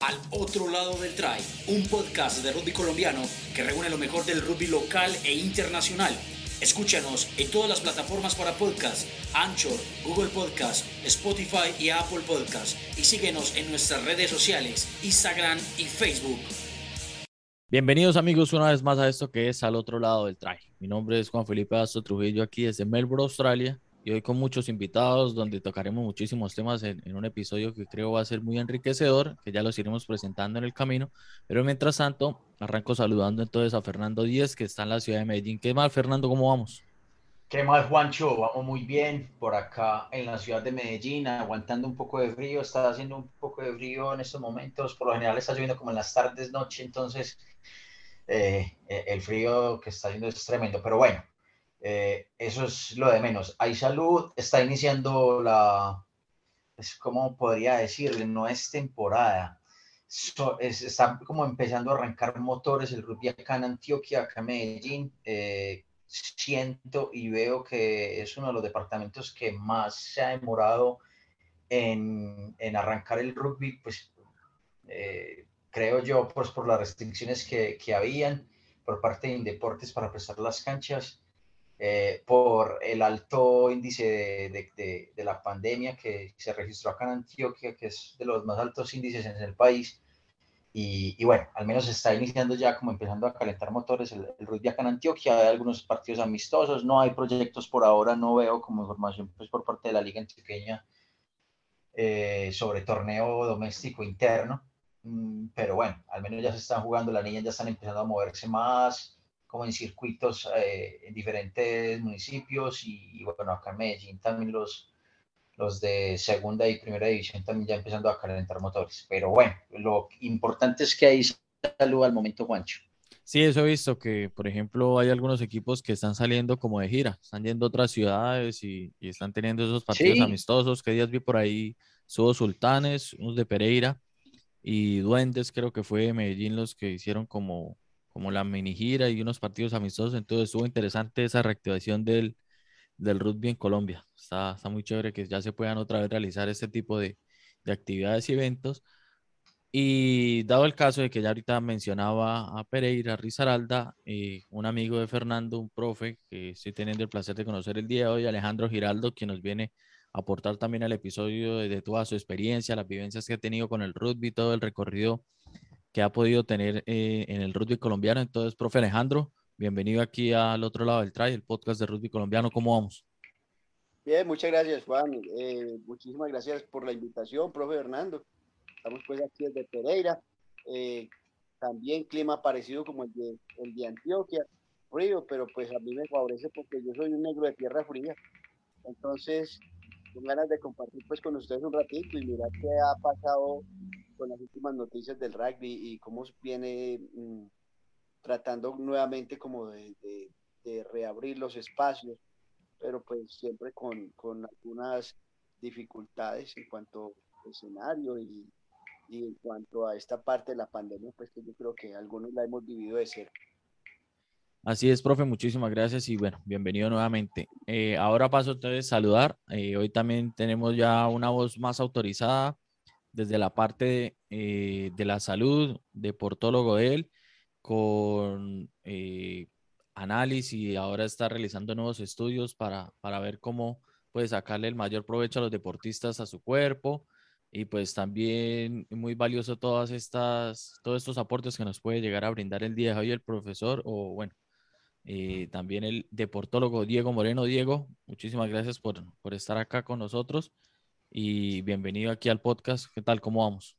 Al otro lado del try, un podcast de rugby colombiano que reúne lo mejor del rugby local e internacional. Escúchanos en todas las plataformas para podcast, Anchor, Google Podcast, Spotify y Apple Podcast. Y síguenos en nuestras redes sociales, Instagram y Facebook. Bienvenidos amigos una vez más a esto que es Al otro lado del try. Mi nombre es Juan Felipe Astro Trujillo aquí desde Melbourne, Australia y hoy con muchos invitados donde tocaremos muchísimos temas en, un episodio que creo va a ser muy enriquecedor, que ya los iremos presentando en el camino. Pero mientras tanto, arranco saludando entonces a Fernando Díez, que está en la ciudad de Medellín. ¿Qué mal, Fernando? ¿Cómo vamos? ¿Qué mal, Juancho? Vamos muy bien por acá en la ciudad de Medellín, aguantando un poco de frío. Está haciendo un poco de frío en estos momentos. Por lo general está lloviendo como en las tardes, noche, entonces eh, el frío que está haciendo es tremendo. Pero bueno, eh, eso es lo de menos. Hay salud, está iniciando la, es como podría decirle, no es temporada. está como empezando a arrancar motores el rugby acá en Antioquia, acá en Medellín. Eh, siento y veo que es uno de los departamentos que más se ha demorado en, en arrancar el rugby, pues eh, creo yo, pues por las restricciones que, que habían por parte de Deportes para prestar las canchas. Eh, por el alto índice de, de, la pandemia que se registró acá en Antioquia, que es de los más altos índices en el país. Y, y bueno, al menos está iniciando ya como empezando a calentar motores el, el, rugby acá en Antioquia. Hay algunos partidos amistosos, no hay proyectos por ahora, no veo como información pues, por parte de la liga antioqueña eh, sobre torneo doméstico interno. Mm, pero bueno, al menos ya se están jugando, las niñas ya están empezando a moverse más como en circuitos eh, en diferentes municipios y, bueno, acá en Medellín también los, los de segunda y primera división también ya empezando a calentar motores. Pero bueno, lo importante es que hay salud al momento, Juancho. Sí, eso he visto que, por ejemplo, hay algunos equipos que están saliendo como de gira, están yendo a otras ciudades y, y están teniendo esos partidos amistosos. ¿Qué días vi por ahí? Subo Sultanes, unos de Pereira y Duendes, creo que fue de Medellín los que hicieron como como la mini gira y unos partidos amistosos. Entonces estuvo interesante esa reactivación del, del rugby en Colombia. Está, está muy chévere que ya se puedan otra vez realizar este tipo de, de actividades y eventos. Y dado el caso de que ya ahorita mencionaba a Pereira Rizaralda, eh, un amigo de Fernando, un profe que estoy teniendo el placer de conocer el día de hoy, Alejandro Giraldo, quien nos viene a aportar también al episodio de, de toda su experiencia, las vivencias que ha tenido con el rugby, todo el recorrido que ha podido tener eh, en el rugby colombiano. Entonces, profe Alejandro, bienvenido aquí al otro lado del try, el podcast de rugby colombiano. ¿Cómo vamos? Bien, muchas gracias, Juan. Eh, muchísimas gracias por la invitación, profe Fernando. Estamos pues aquí desde Pereira. Eh, también clima parecido como el de, el de Antioquia, frío, pero pues a mí me favorece porque yo soy un negro de tierra fría. Entonces, con ganas de compartir pues con ustedes un ratito y mirar qué ha pasado con las últimas noticias del rugby y cómo viene mm, tratando nuevamente como de, reabrir los espacios, pero pues siempre con, con algunas dificultades en cuanto al escenario y, y, en cuanto a esta parte de la pandemia, pues que yo creo que algunos la hemos vivido de cerca. Así es, profe, muchísimas gracias y bueno, bienvenido nuevamente. Eh, ahora paso entonces a saludar. Eh, hoy también tenemos ya una voz más autorizada desde la parte eh, de la salud, deportólogo él, con eh, análisis y ahora está realizando nuevos estudios para, para ver cómo puede sacarle el mayor provecho a los deportistas a su cuerpo y pues también muy valioso todas estas, todos estos aportes que nos puede llegar a brindar el día de hoy el profesor o bueno, eh, también el deportólogo Diego Moreno. Diego, muchísimas gracias por, por estar acá con nosotros y bienvenido aquí al podcast. ¿Qué tal? ¿Cómo vamos?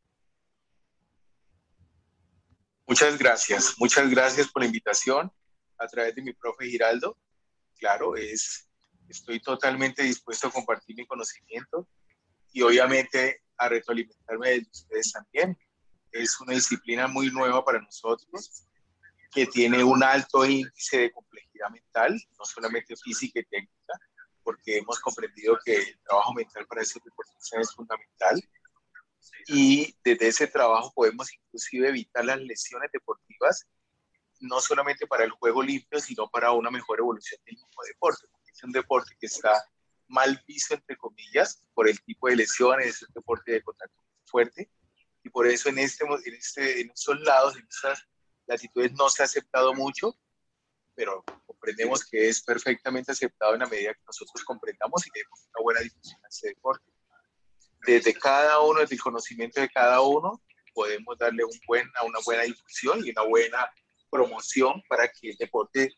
Muchas gracias, muchas gracias por la invitación a través de mi profe Giraldo. Claro, es, estoy totalmente dispuesto a compartir mi conocimiento y obviamente a retroalimentarme de ustedes también. Es una disciplina muy nueva para nosotros que tiene un alto índice de complejidad mental, no solamente física y técnica, porque hemos comprendido que el trabajo mental para ese deportista es fundamental. Y desde ese trabajo podemos inclusive evitar las lesiones deportivas, no solamente para el juego limpio, sino para una mejor evolución del mismo deporte. Es un deporte que está mal visto, entre comillas, por el tipo de lesiones, es un deporte de contacto fuerte, y por eso en, este, en, este, en estos lados, en estas latitudes no se ha aceptado mucho, pero comprendemos que es perfectamente aceptado en la medida que nosotros comprendamos y demos una buena difusión a este deporte. Desde cada uno, desde el conocimiento de cada uno, podemos darle un buen, una buena difusión y una buena promoción para que el deporte,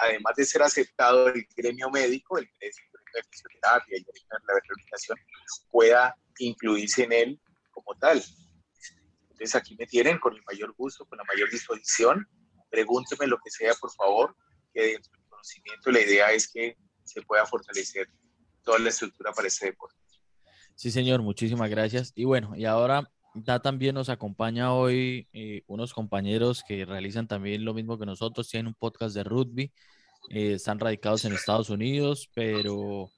además de ser aceptado el gremio médico, el gremio de fisioterapia y la rehabilitación, pueda incluirse en él como tal. Entonces aquí me tienen con el mayor gusto, con la mayor disposición. Pregúnteme lo que sea, por favor, que dentro del conocimiento la idea es que se pueda fortalecer toda la estructura para ese deporte. Sí, señor, muchísimas gracias. Y bueno, y ahora ya también nos acompaña hoy eh, unos compañeros que realizan también lo mismo que nosotros, tienen un podcast de rugby, eh, están radicados en Estados Unidos, pero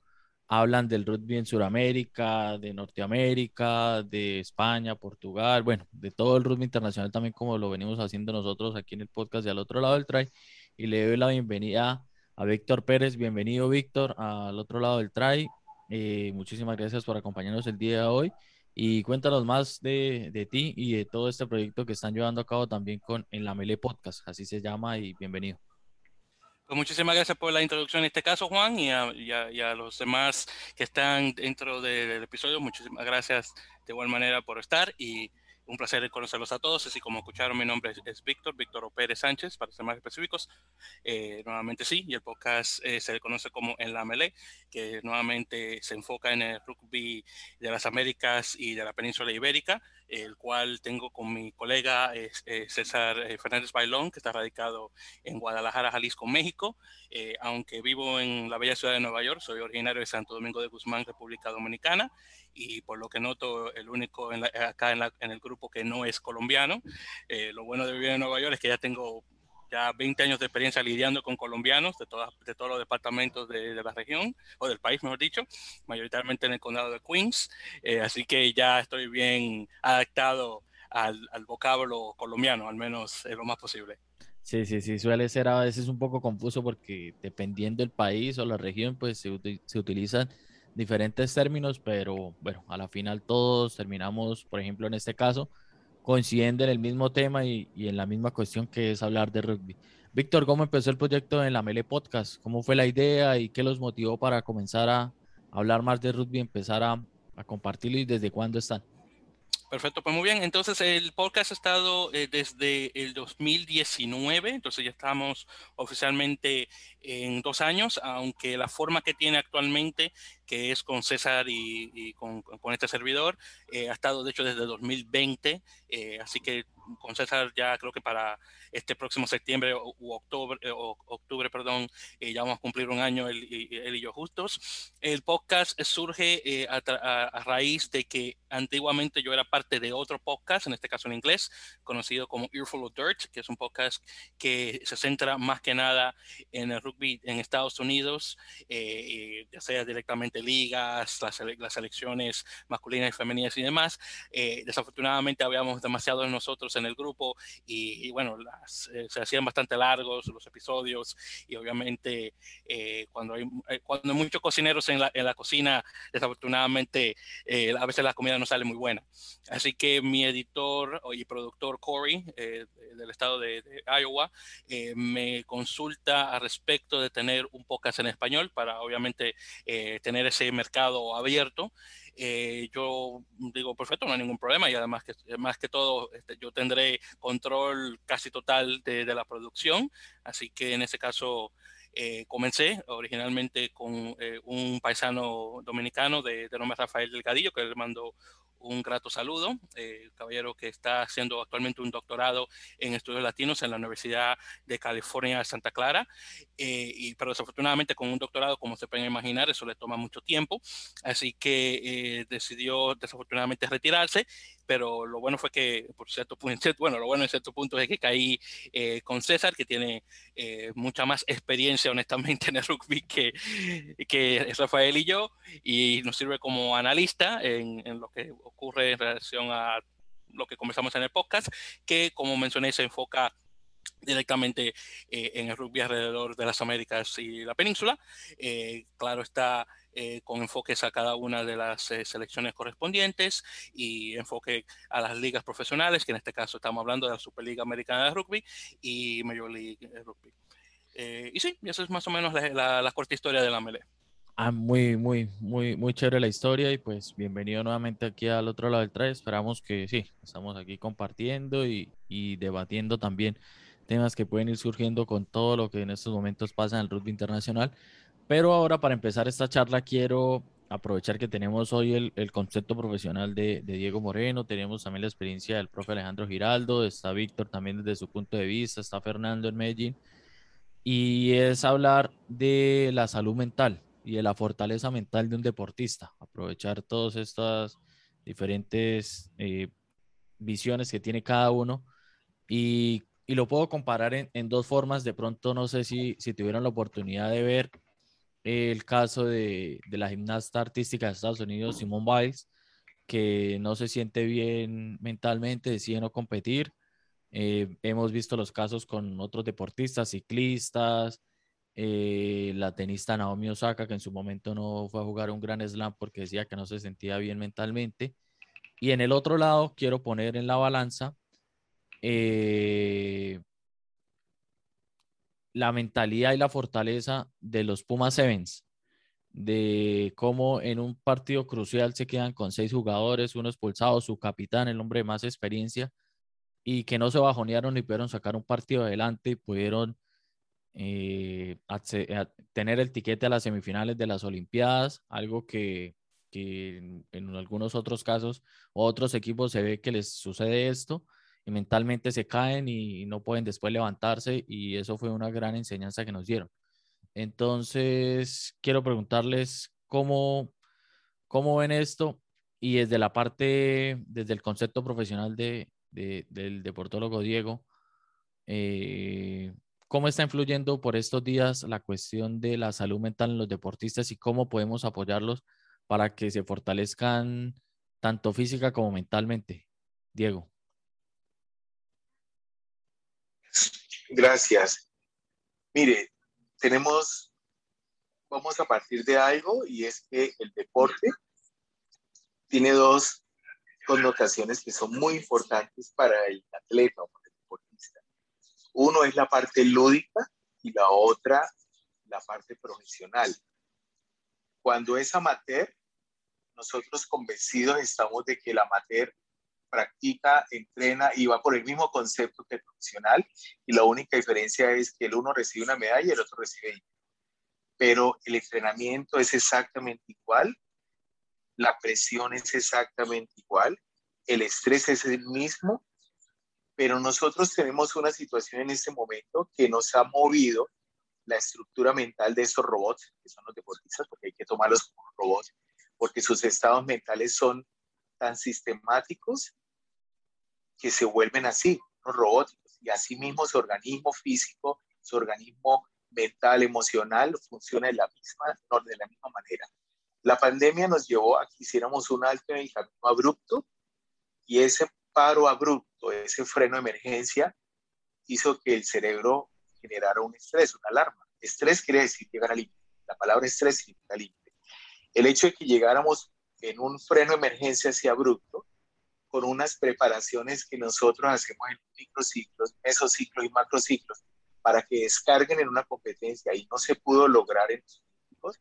hablan del rugby en Sudamérica, de Norteamérica, de España, Portugal, bueno, de todo el rugby internacional también como lo venimos haciendo nosotros aquí en el podcast de al otro lado del try. Y le doy la bienvenida a Víctor Pérez. Bienvenido, Víctor, al otro lado del try. Eh, muchísimas gracias por acompañarnos el día de hoy y cuéntanos más de, de, ti y de todo este proyecto que están llevando a cabo también con En la Mele Podcast, así se llama y bienvenido. Pues muchísimas gracias por la introducción en este caso, Juan, y a, y a, los demás que están dentro del episodio. Muchísimas gracias de igual manera por estar y un placer conocerlos a todos. Así como escucharon, mi nombre es, Víctor, Víctor Pérez Sánchez, para ser más específicos. Eh, nuevamente sí, y el podcast eh, se le conoce como En la Melee, que nuevamente se enfoca en el rugby de las Américas y de la península ibérica, el cual tengo con mi colega eh, César Fernández Bailón, que está radicado en Guadalajara, Jalisco, México. aunque vivo en la bella ciudad de Nueva York, soy originario de Santo Domingo de Guzmán, República Dominicana, y por lo que noto, el único acá en, en, el grupo que no es colombiano. Eh, lo bueno de vivir en Nueva York es que ya tengo ya 20 años de experiencia lidiando con colombianos de, todas, de todos los departamentos de, la región, o del país, mejor dicho, mayoritariamente en el condado de Queens. Eh, así que ya estoy bien adaptado al, al vocablo colombiano, al menos lo más posible. Sí, sí, sí, suele ser a veces un poco confuso porque dependiendo del país o la región, pues se, se utilizan diferentes términos, pero bueno, a la final todos terminamos, por ejemplo, en este caso, coincidiendo en el mismo tema y, en la misma cuestión que es hablar de rugby. Víctor, ¿cómo empezó el proyecto en la Mele Podcast? ¿Cómo fue la idea y qué los motivó para comenzar a hablar más de rugby, empezar a, a compartirlo y desde cuándo están? Perfecto, pues muy bien. Entonces el podcast ha estado eh, desde el 2019, entonces ya estamos oficialmente en dos años, aunque la forma que tiene actualmente, que es con César y, con, con, este servidor, eh, ha estado de hecho desde 2020, eh, así que con César ya creo que para este próximo septiembre u octubre, eh, o, octubre perdón, eh, ya vamos a cumplir un año él, él y yo justos. El podcast surge eh, a, a, raíz de que antiguamente yo era parte de otro podcast, en este caso en inglés, conocido como Earful of Dirt, que es un podcast que se centra más que nada en el rugby en Estados Unidos, ya sea directamente ligas, las, las, selecciones masculinas y femeninas y demás. desafortunadamente habíamos demasiado de nosotros en el grupo y, y bueno, la, eh, se hacían bastante largos los episodios y obviamente eh, cuando, hay, eh, cuando hay muchos cocineros en la, en la cocina, desafortunadamente a veces la comida no sale muy buena. Así que mi editor y productor Corey del estado de, de Iowa me consulta al respecto de tener un podcast en español para obviamente tener ese mercado abierto. Eh, yo digo, perfecto, no hay ningún problema y además que más que todo este, yo tendré control casi total de, de, la producción, así que en ese caso eh, comencé originalmente con eh, un paisano dominicano de, de nombre Rafael Delgadillo, que le mando un grato saludo, eh, caballero que está haciendo actualmente un doctorado en estudios latinos en la Universidad de California Santa Clara, eh, y, pero desafortunadamente con un doctorado, como se pueden imaginar, eso le toma mucho tiempo, así que eh, decidió desafortunadamente retirarse pero lo bueno fue que, por cierto punto, bueno, lo bueno en cierto punto es que caí eh, con César, que tiene eh, mucha más experiencia, honestamente, en el rugby que, que Rafael y yo, y nos sirve como analista en, en lo que ocurre en relación a lo que conversamos en el podcast, que como mencioné se enfoca directamente eh, en el rugby alrededor de las Américas y la península. Eh, claro está eh, con enfoques a cada una de las selecciones correspondientes y enfoque a las ligas profesionales, que en este caso estamos hablando de la Superliga Americana de Rugby y Major League Rugby. y sí, esa es más o menos la, corta historia de la melee. Ah, muy, muy, muy, muy chévere la historia y pues bienvenido nuevamente aquí al otro lado del traje. Esperamos que sí, estamos aquí compartiendo y, y debatiendo también temas que pueden ir surgiendo con todo lo que en estos momentos pasa en el rugby internacional. Pero ahora para empezar esta charla quiero aprovechar que tenemos hoy el, el concepto profesional de, de, Diego Moreno, tenemos también la experiencia del profe Alejandro Giraldo, está Víctor también desde su punto de vista, está Fernando en Medellín, y es hablar de la salud mental y de la fortaleza mental de un deportista, aprovechar todas estas diferentes eh, visiones que tiene cada uno y y lo puedo comparar en, en, dos formas. De pronto, no sé si, si tuvieron la oportunidad de ver el caso de, de la gimnasta artística de Estados Unidos, Simone Biles, que no se siente bien mentalmente, decide no competir. Eh, hemos visto los casos con otros deportistas, ciclistas, eh, la tenista Naomi Osaka, que en su momento no fue a jugar un gran slam porque decía que no se sentía bien mentalmente. Y en el otro lado, quiero poner en la balanza eh, la mentalidad y la fortaleza de los Pumas Sevens, de cómo en un partido crucial se quedan con seis jugadores, uno expulsado, su capitán, el hombre de más experiencia, y que no se bajonearon y pudieron sacar un partido adelante y pudieron eh, tener el tiquete a las semifinales de las Olimpiadas, algo que, en, en, algunos otros casos otros equipos se ve que les sucede esto mentalmente se caen y no pueden después levantarse y eso fue una gran enseñanza que nos dieron. Entonces, quiero preguntarles cómo, cómo ven esto y desde la parte, desde el concepto profesional de, del deportólogo Diego, eh, ¿cómo está influyendo por estos días la cuestión de la salud mental en los deportistas y cómo podemos apoyarlos para que se fortalezcan tanto física como mentalmente? Diego. Gracias. Mire, tenemos, vamos a partir de algo y es que el deporte tiene dos connotaciones que son muy importantes para el atleta o para el deportista. Uno es la parte lúdica y la otra la parte profesional. Cuando es amateur, nosotros convencidos estamos de que el amateur practica, entrena y va por el mismo concepto que el profesional y la única diferencia es que el uno recibe una medalla y el otro recibe. Pero el entrenamiento es exactamente igual, la presión es exactamente igual, el estrés es el mismo, pero nosotros tenemos una situación en este momento que nos ha movido la estructura mental de esos robots, que son los deportistas, porque hay que tomarlos como robots, porque sus estados mentales son tan sistemáticos que se vuelven así, no robóticos. Y así mismo su organismo físico, su organismo mental, emocional, funciona de la misma, no, de la misma manera. La pandemia nos llevó a que hiciéramos un alto en el camino abrupto y ese paro abrupto, ese freno de emergencia, hizo que el cerebro generara un estrés, una alarma. Estrés quiere decir llegar al límite. La palabra estrés significa límite. El hecho de que llegáramos en un freno de emergencia así abrupto, con unas preparaciones que nosotros hacemos en microciclos, mesociclos y macrociclos, para que descarguen en una competencia y no se pudo lograr en los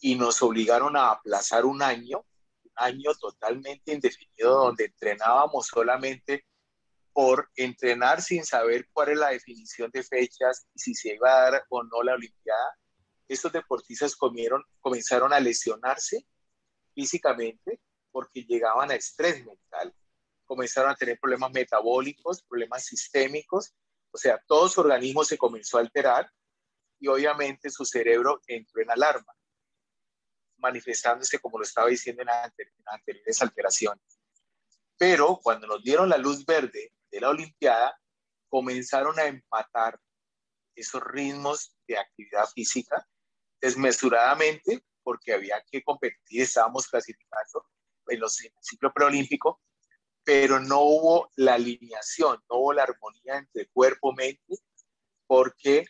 y nos obligaron a aplazar un año, un año totalmente indefinido, donde entrenábamos solamente por entrenar sin saber cuál es la definición de fechas y si se iba a dar o no la Olimpiada. Estos deportistas comieron, comenzaron a lesionarse físicamente porque llegaban a estrés mental. Comenzaron a tener problemas metabólicos, problemas sistémicos, o sea, todo su organismo se comenzó a alterar y obviamente su cerebro entró en alarma, manifestándose, como lo estaba diciendo en, anteriores alteraciones. Pero cuando nos dieron la luz verde de la Olimpiada, comenzaron a empatar esos ritmos de actividad física desmesuradamente porque había que competir, estábamos clasificando en, los, el ciclo preolímpico, pero no hubo la alineación, no hubo la armonía entre cuerpo-mente, porque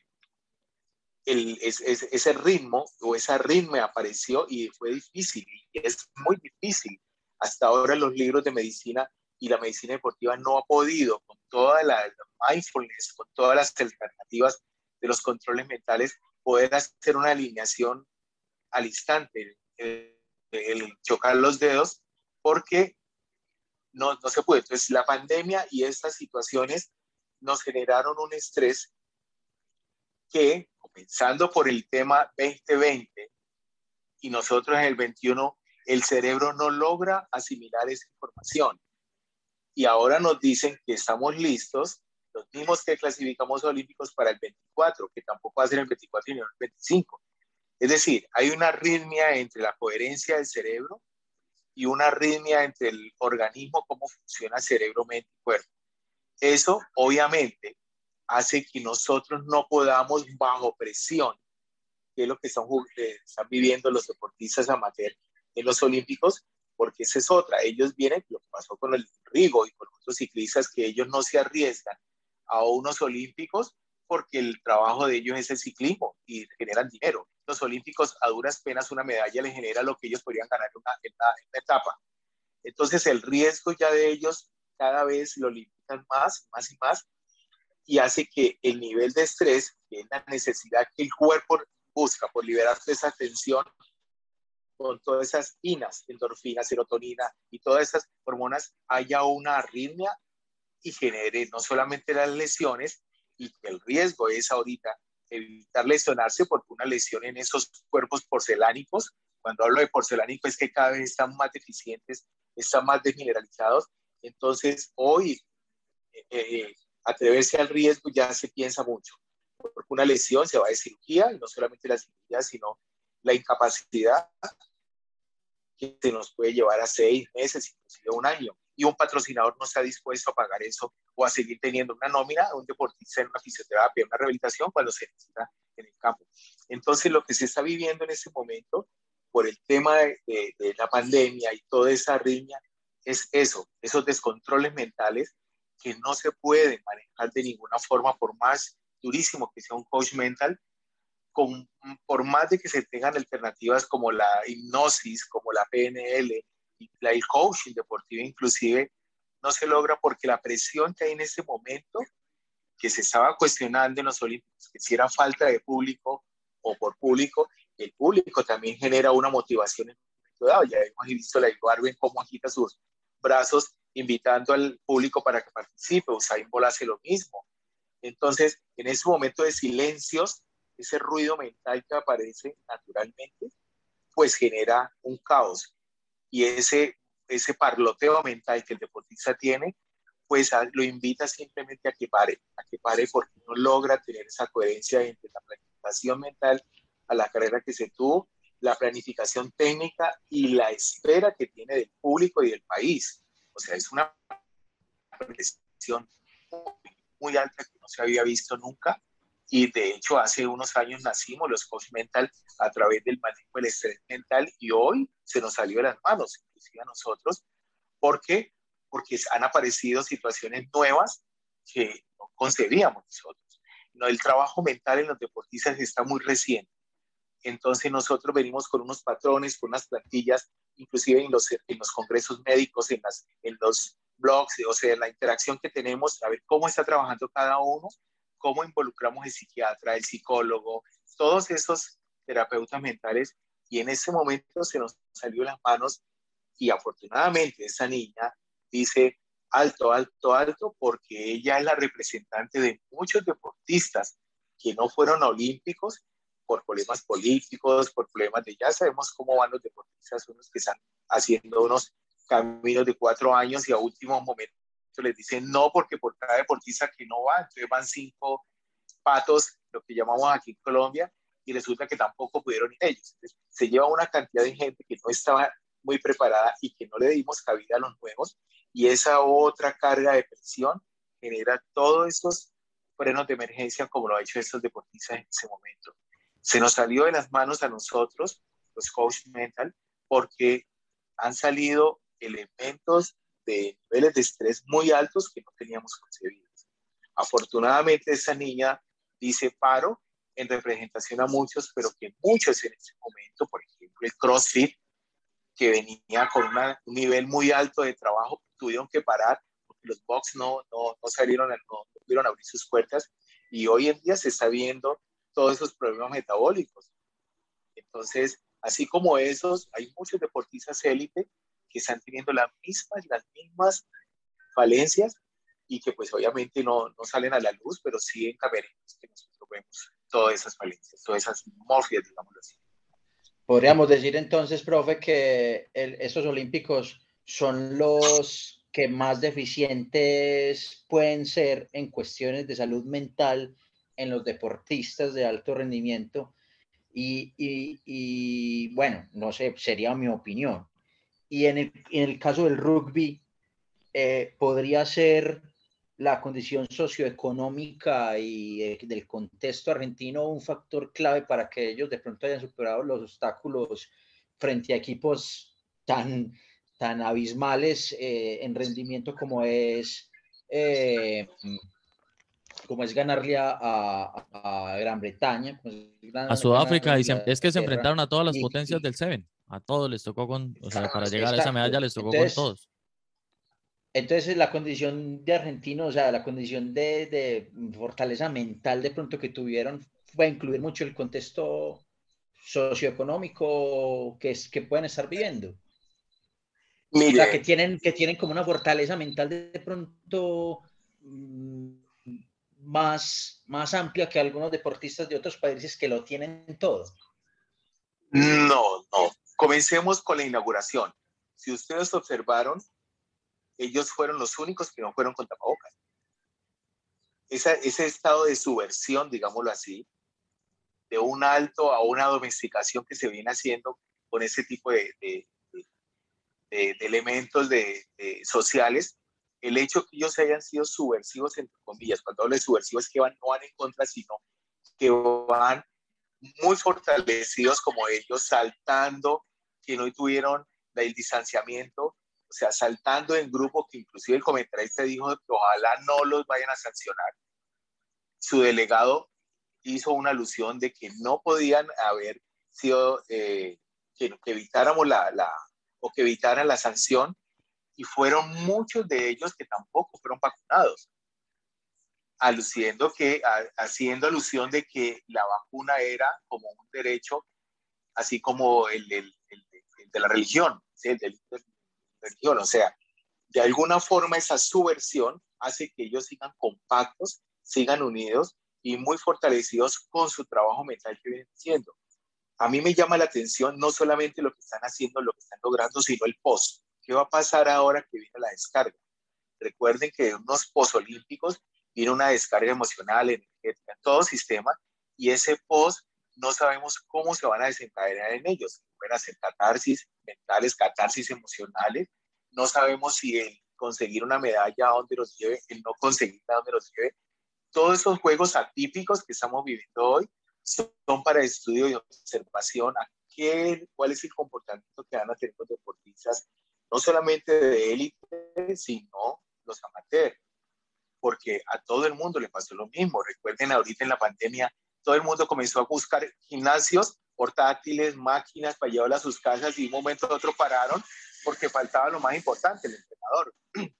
el, ese ritmo o esa ritmo apareció y fue difícil, y es muy difícil. Hasta ahora los libros de medicina y la medicina deportiva no ha podido, con toda la, mindfulness, con todas las alternativas de los controles mentales, poder hacer una alineación al instante, el, chocar los dedos, porque no, no se puede. Entonces, la pandemia y estas situaciones nos generaron un estrés que, comenzando por el tema 2020 y nosotros en el 21, el cerebro no logra asimilar esa información y ahora nos dicen que estamos listos, los mismos que clasificamos olímpicos para el 24, que tampoco va a ser el 24 ni el 25. Es decir, hay una arritmia entre la coherencia del cerebro y una arritmia entre el organismo, cómo funciona cerebro, mente y cuerpo. Eso, obviamente, hace que nosotros no podamos, bajo presión, que es lo que están, eh, están viviendo los deportistas amateur en los Olímpicos, porque esa es otra. Ellos vienen, lo que pasó con el Rigo y con otros ciclistas, que ellos no se arriesgan a unos olímpicos porque el trabajo de ellos es el ciclismo y generan dinero. Los olímpicos a duras penas una medalla les genera lo que ellos podrían ganar en una, etapa. Entonces el riesgo ya de ellos cada vez lo limitan más, más y más y hace que el nivel de estrés, que es la necesidad que el cuerpo busca por liberar esa tensión, con todas esas inas, endorfina, serotonina y todas esas hormonas, haya una arritmia y genere no solamente las lesiones, y el riesgo es ahorita evitar lesionarse porque una lesión en esos cuerpos porcelánicos, cuando hablo de porcelánico es que cada vez están más deficientes, están más desmineralizados, entonces hoy eh, eh, atreverse al riesgo ya se piensa mucho, porque una lesión se va de cirugía, y no solamente la cirugía, sino la incapacidad que se nos puede llevar a seis meses, inclusive un año. Y un patrocinador no está dispuesto a pagar eso o a seguir teniendo una nómina, un deportista en una fisioterapia, una rehabilitación cuando se necesita en el campo. Entonces, lo que se está viviendo en este momento por el tema de, de la pandemia y toda esa riña es eso, esos descontroles mentales que no se pueden manejar de ninguna forma, por más durísimo que sea un coach mental, por más de que se tengan alternativas como la hipnosis, como la PNL, la, el coaching deportivo inclusive, no se logra porque la presión que hay en este momento, que se estaba cuestionando en los Olímpicos, que si era falta de público o por público, el público también genera una motivación en dado. Ya hemos visto la Ibarben cómo agita sus brazos invitando al público para que participe. Usain Bolt hace lo mismo. Entonces, en ese momento de silencios, ese ruido mental que aparece naturalmente, pues genera un caos. Y ese, ese parloteo mental que el deportista tiene, pues lo invita simplemente a que pare, a que pare porque no logra tener esa coherencia entre la planificación mental a la carrera que se tuvo, la planificación técnica y la espera que tiene del público y del país. O sea, es una presión muy alta que no se había visto nunca y de hecho, hace unos años nacimos los coach mental a través del manejo del estrés mental y hoy se nos salió de las manos, inclusive a nosotros. ¿Por qué? Porque han aparecido situaciones nuevas que no concebíamos nosotros. No, el trabajo mental en los deportistas está muy reciente. Entonces nosotros venimos con unos patrones, con unas plantillas, inclusive en los, en los congresos médicos, en, las, en los blogs, o sea, la interacción que tenemos, a ver cómo está trabajando cada uno cómo involucramos el psiquiatra, el psicólogo, todos esos terapeutas mentales y en ese momento se nos salió las manos y afortunadamente esa niña dice alto, alto, alto, porque ella es la representante de muchos deportistas que no fueron olímpicos por problemas políticos, por problemas de ya sabemos cómo van los deportistas, unos que están haciendo unos caminos de cuatro años y a último momento les dicen no porque por cada deportista que no va, entonces van cinco patos, lo que llamamos aquí en Colombia, y resulta que tampoco pudieron ir ellos. se lleva una cantidad de gente que no estaba muy preparada y que no le dimos cabida a los nuevos, y esa otra carga de presión genera todos estos frenos de emergencia como lo ha hecho estos deportistas en ese momento. Se nos salió de las manos a nosotros, los coach mental, porque han salido elementos de niveles de estrés muy altos que no teníamos concebidos. Afortunadamente esa niña dice paro en representación a muchos, pero que muchos en ese momento, por ejemplo el CrossFit, que venía con un nivel muy alto de trabajo, tuvieron que parar porque los box no, no, no salieron, no, pudieron abrir sus puertas y hoy en día se está viendo todos esos problemas metabólicos. Entonces, así como esos, hay muchos deportistas élite que están teniendo las mismas, las mismas falencias y que pues obviamente no, no salen a la luz, pero sí en camerinos que nosotros vemos todas esas falencias, todas esas morfias, digámoslo así. Podríamos decir entonces, profe, que esos olímpicos son los que más deficientes pueden ser en cuestiones de salud mental en los deportistas de alto rendimiento. Y, y, bueno, no sé, sería mi opinión. Y en el, en el caso del rugby, eh, podría ser la condición socioeconómica y eh, del contexto argentino un factor clave para que ellos de pronto hayan superado los obstáculos frente a equipos tan, tan abismales eh, en rendimiento como es, eh, como es ganarle a, Gran Bretaña. a Sudáfrica, y es que se enfrentaron a todas las potencias del Seven. A todos les tocó con, o sea, para llegar a esa medalla les tocó con todos. Entonces, la condición de argentino, o sea, la condición de, fortaleza mental de pronto que tuvieron, fue a incluir mucho el contexto socioeconómico que, es, que pueden estar viviendo. o sea, que tienen, que tienen como una fortaleza mental de, pronto mm, más, más amplia que algunos deportistas de otros países que lo tienen todo. No, no. Comencemos con la inauguración. Si ustedes observaron, ellos fueron los únicos que no fueron con tapabocas. ese estado de subversión, digámoslo así, de un alto a una domesticación que se viene haciendo con ese tipo de, de, elementos de, sociales, el hecho que ellos hayan sido subversivos, entre comillas, cuando hablo de subversivos, que van, no van en contra, sino que van muy fortalecidos como ellos, saltando, que no tuvieron el distanciamiento, o sea, saltando en grupo, que inclusive el comentarista dijo que ojalá no los vayan a sancionar. Su delegado hizo una alusión de que no podían haber sido, eh, que, evitáramos la, la, o que evitaran la sanción, y fueron muchos de ellos que tampoco fueron vacunados, aluciendo que, haciendo alusión de que la vacuna era como un derecho, así como el, el, de la religión, religión. O sea, de alguna forma esa subversión hace que ellos sigan compactos, sigan unidos y muy fortalecidos con su trabajo mental que vienen haciendo. A mí me llama la atención no solamente lo que están haciendo, lo que están logrando, sino el post. ¿Qué va a pasar ahora que viene la descarga? Recuerden que en unos olímpicos viene una descarga emocional, energética, en todo sistema, y ese post no sabemos cómo se van a desencadenar en ellos. Pueden hacer catarsis mentales, catarsis emocionales. No sabemos si el conseguir una medalla a donde los lleve, el no conseguirla a donde los lleve. Todos esos juegos atípicos que estamos viviendo hoy son para estudio y observación a qué, cuál es el comportamiento que van a tener los deportistas, no solamente de élite, sino los amateurs, porque a todo el mundo le pasó lo mismo. Recuerden ahorita en la pandemia todo el mundo comenzó a buscar gimnasios portátiles, máquinas para llevarla a sus casas y de un momento a otro pararon porque faltaba lo más importante, el entrenador.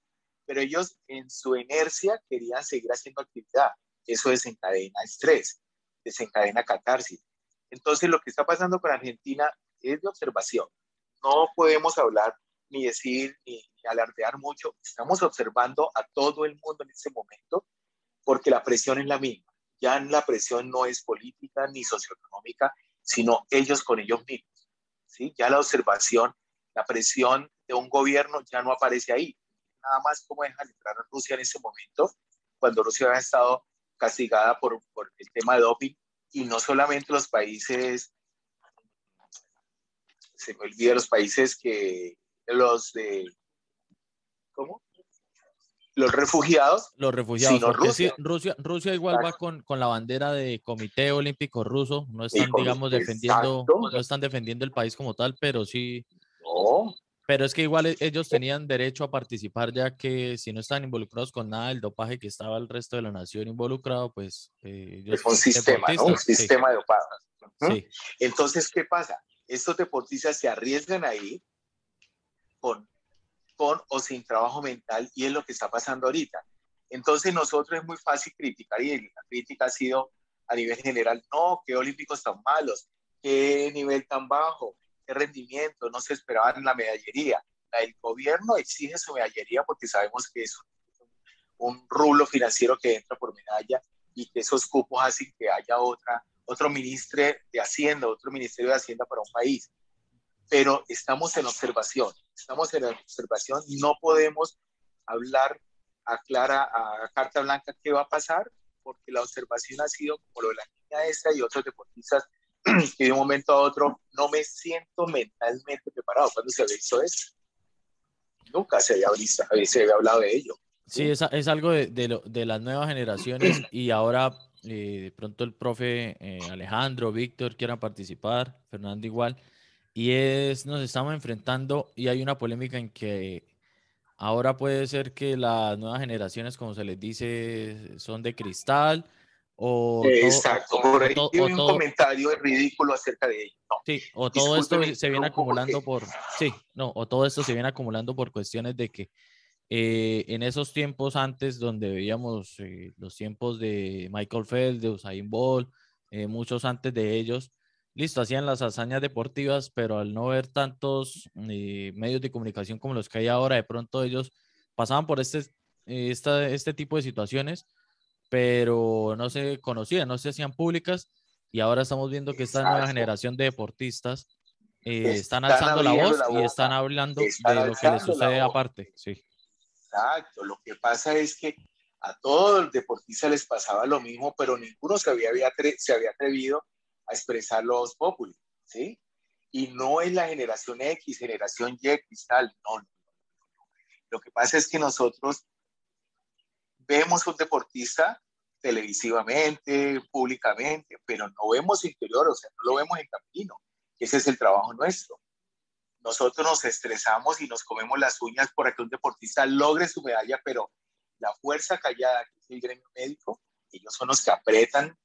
Pero ellos en su inercia querían seguir haciendo actividad. Eso desencadena estrés, desencadena catarsis. Entonces lo que está pasando con Argentina es de observación. No podemos hablar ni decir ni, ni alardear mucho. Estamos observando a todo el mundo en este momento porque la presión es la misma ya la presión no es política ni socioeconómica, sino ellos con ellos mismos. ¿sí? Ya la observación, la presión de un gobierno ya no aparece ahí. Nada más como dejan entrar a Rusia en ese momento, cuando Rusia ha estado castigada por, por el tema de doping, y no solamente los países, se me olvida los países que, los de, ¿cómo? Los refugiados. Los refugiados. Rusia. Rusia. Rusia, igual va con, con, la bandera de Comité Olímpico Ruso. No están, digamos, defendiendo, no están defendiendo el país como tal, pero sí. No, Pero es que igual e, ellos tenían derecho a participar ya que si no estaban involucrados con nada del dopaje que estaba el resto de la nación involucrado, pues eh, ellos... Es un sistema, ¿no? Un sistema de dopaje. Sí. Entonces, ¿qué pasa? Estos deportistas se arriesgan ahí con, con o sin trabajo mental y es lo que está pasando ahorita. Entonces nosotros es muy fácil criticar y la crítica ha sido a nivel general, no, qué olímpicos tan malos, qué nivel tan bajo, rendimiento, no se esperaba en la medallería. El gobierno exige su medallería porque sabemos que es un, rulo financiero que entra por medalla y que esos cupos hacen que haya otra, otro ministro de Hacienda, otro ministerio de Hacienda para un país. Pero estamos en observación, estamos en observación, no podemos hablar a clara, a carta blanca qué va a pasar, porque la observación ha sido como lo de la niña esta y otros deportistas que de un momento a otro no me siento mentalmente preparado. ¿Cuándo se había visto eso? Nunca se había, visto, se había hablado de ello. Sí, es, es algo de, de, de, las nuevas generaciones y ahora eh, de pronto el profe eh, Alejandro, Víctor quieran participar, Fernando igual, y es, nos estamos enfrentando y hay una polémica en que ahora puede ser que las nuevas generaciones, como se les dice, son de cristal o Exacto, por ahí un comentario ridículo acerca de ello. sí, o todo esto se viene acumulando por, sí, no, o todo esto se viene acumulando por cuestiones de que eh, en esos tiempos antes donde veíamos eh, los tiempos de Michael Phelps, de Usain Bolt, eh, muchos antes de ellos, listo, hacían las hazañas deportivas, pero al no ver tantos medios de comunicación como los que hay ahora, de pronto ellos pasaban por este, esta, este tipo de situaciones pero no se conocían, no se hacían públicas y ahora estamos viendo que esta nueva generación de deportistas eh, están, alzando la voz y están hablando de lo que les sucede aparte. Sí. Exacto, lo que pasa es que a todos los deportistas les pasaba lo mismo, pero ninguno se había, se había atrevido a expresar los populi, ¿sí? Y no es la generación X, generación Y, cristal, no. Lo que pasa es que nosotros vemos un deportista televisivamente, públicamente, pero no vemos interior, o sea, no lo vemos en camino. Ese es el trabajo nuestro. Nosotros nos estresamos y nos comemos las uñas para que un deportista logre su medalla, pero la fuerza callada, que es el gremio médico, ellos son los que apretan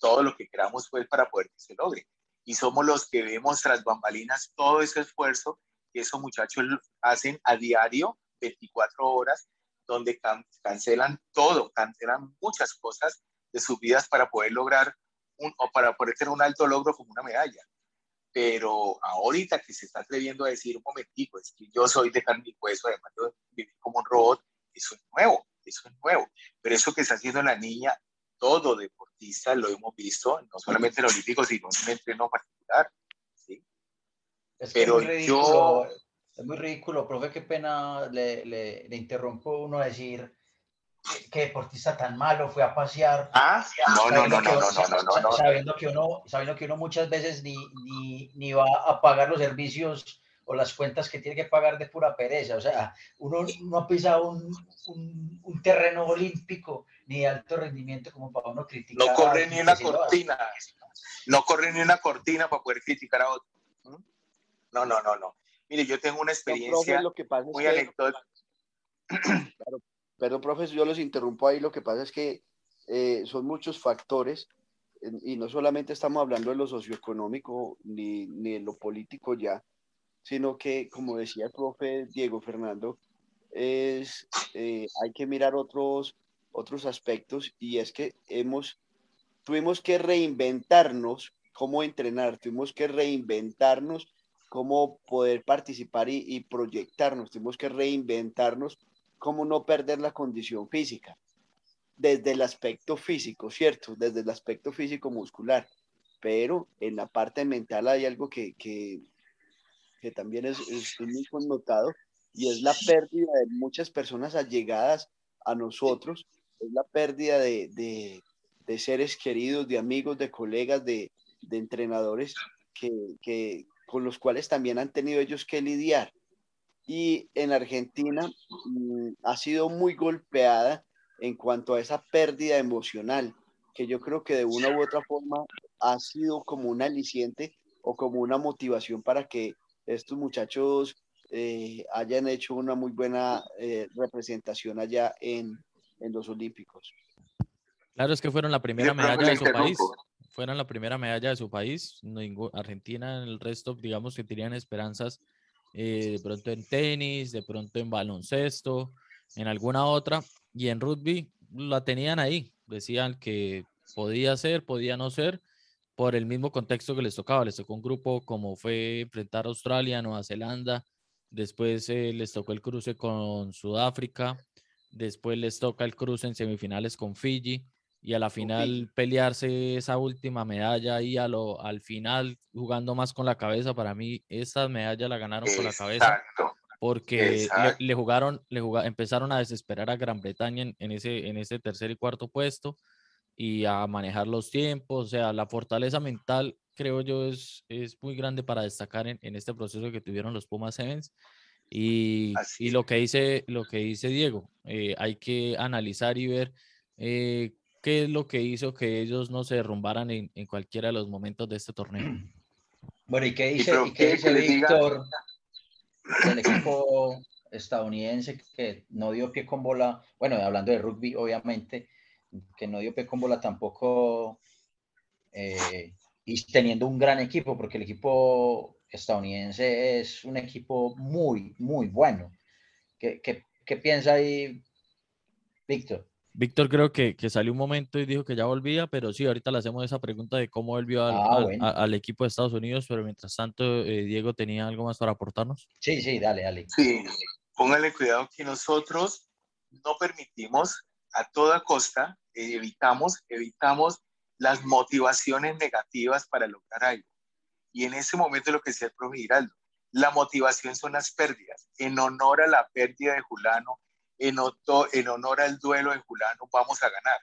todo lo que queramos pues para poder que se logre. Y somos los que vemos tras bambalinas todo ese esfuerzo que esos muchachos hacen a diario, 24 horas, donde cancelan todo, cancelan muchas cosas de sus vidas para poder lograr un, o para poder tener un alto logro como una medalla. Pero ahorita que se está atreviendo a decir un momentico, es que yo soy de carne y hueso, además de vivir como un robot, eso es nuevo, eso es nuevo. Pero eso que está haciendo la niña, todo deportista lo hemos visto, no solamente en los olímpicos, sino en un entreno particular. ¿sí? Pero yo es muy ridículo, profe, qué pena le, le, le interrumpo uno a decir qué deportista tan malo fue a pasear. Ah, no, no, no, no, no, no, no, Sabiendo que uno, sabiendo que uno muchas veces ni, ni, ni va a pagar los servicios o las cuentas que tiene que pagar de pura pereza. O sea, uno no pisa un, un, un terreno olímpico ni de alto rendimiento como para uno criticar. No corre ni una cortina. No corre ni una cortina para poder criticar a otro. ¿Mm? No, no, no, no. Mire, yo tengo una experiencia lo que pasa muy es que, claro, perdón, profesor, yo los interrumpo ahí. Lo que pasa es que eh, son muchos factores y no solamente estamos hablando de lo socioeconómico ni, ni de lo político ya, sino que, como decía el profe Diego Fernando, es, eh, hay que mirar otros, otros aspectos y es que hemos, tuvimos que reinventarnos cómo entrenar, tuvimos que reinventarnos cómo poder participar y, proyectarnos, tenemos que reinventarnos, cómo no perder la condición física, desde el aspecto físico, ¿cierto? Desde el aspecto físico muscular, pero en la parte mental hay algo que, que, que también es, muy connotado y es la pérdida de muchas personas allegadas a nosotros, es la pérdida de, de, de seres queridos, de amigos, de colegas, de, de entrenadores que, que, con los cuales también han tenido ellos que lidiar. Y en Argentina mm, ha sido muy golpeada en cuanto a esa pérdida emocional, que yo creo que de una u otra forma ha sido como un aliciente o como una motivación para que estos muchachos eh, hayan hecho una muy buena representación allá en, en los Olímpicos. Claro, es que fueron la primera medalla de su país. Fueron la primera medalla de su país. Argentina, en el resto, digamos que tenían esperanzas de pronto en tenis, de pronto en baloncesto, en alguna otra. Y en rugby la tenían ahí. Decían que podía ser, podía no ser, por el mismo contexto que les tocaba. Les tocó un grupo como fue enfrentar a Australia, Nueva Zelanda, después eh, les tocó el cruce con Sudáfrica, después les toca el cruce en semifinales con Fiji y a la final pelearse esa última medalla ahí a lo, al final jugando más con la cabeza. Para mí, esa medalla la ganaron con la cabeza porque le, jugaron, le empezaron a desesperar a Gran Bretaña en, en, ese, en ese tercer y cuarto puesto y a manejar los tiempos, o sea, la fortaleza mental creo yo es, es muy grande para destacar en, en este proceso que tuvieron los Pumas Sevens. Y, y lo, que dice, lo que dice Diego, eh, hay que analizar y ver eh, qué es lo que hizo que ellos no se derrumbaran en, en, cualquiera de los momentos de este torneo. Bueno, ¿y qué dice, ¿y qué dice Víctor del equipo estadounidense que no dio pie con bola? Bueno, hablando de rugby, obviamente, que no dio pie con bola tampoco eh, y teniendo un gran equipo, porque el equipo estadounidense es un equipo muy, muy bueno. ¿Qué, qué, qué piensa ahí, Víctor? Víctor creo que, que, salió un momento y dijo que ya volvía, pero sí, ahorita le hacemos esa pregunta de cómo volvió al, ah, al, equipo de Estados Unidos, pero mientras tanto, eh, Diego, ¿tenía algo más para aportarnos? Sí, sí, dale, dale. Sí, póngale cuidado que nosotros no permitimos a toda costa evitamos, evitamos las motivaciones negativas para lograr algo. Y en ese momento lo que decía el profe Giraldo, la motivación son las pérdidas. En honor a la pérdida de Julano, en, en honor al duelo de Julano, vamos a ganar.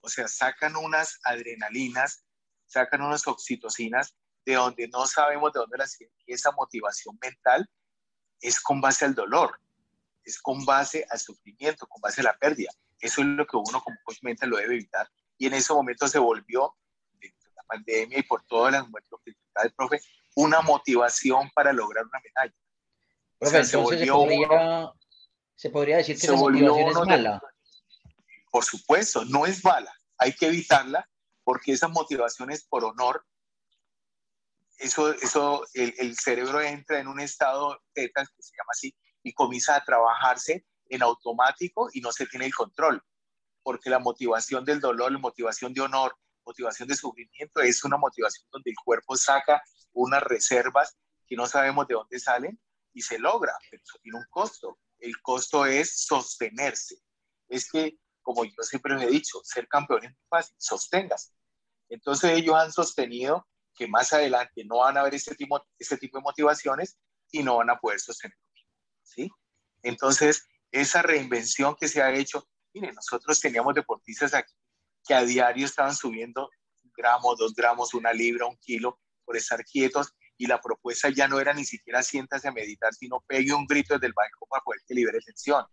O sea, sacan unas adrenalinas, sacan unas oxitocinas de donde no sabemos de dónde las y esa motivación mental es con base al dolor, es con base al sufrimiento, con base a la pérdida. Eso es lo que uno como coach mental lo debe evitar. Y en ese momento se volvió, pandemia y por todas las muertes del profe, una motivación para lograr una medalla. Se, volvió se, podría, decir que se motivación es mala. por supuesto, no es mala. Hay que evitarla porque esa motivación es por honor. Eso, eso el, el cerebro entra en un estado teta, que se llama así, y comienza a trabajarse en automático y no se tiene el control, porque la motivación del dolor, la motivación de honor, motivación de sufrimiento es una motivación donde el cuerpo saca unas reservas que no sabemos de dónde salen y se logra, pero eso tiene un costo. El costo es sostenerse. Es que, como yo siempre les he dicho, ser campeón es fácil, sosténgase. Entonces ellos han sostenido que más adelante no van a haber este tipo, este tipo de motivaciones y no van a poder sostenerlo. ¿sí? Entonces, esa reinvención que se ha hecho. Mire, nosotros teníamos deportistas aquí que a diario estaban subiendo gramos, dos gramos, una libra, un kilo por estar quietos y la propuesta ya no era ni siquiera siéntase a meditar, sino pegue un grito desde el balcón para poder que libere tensión.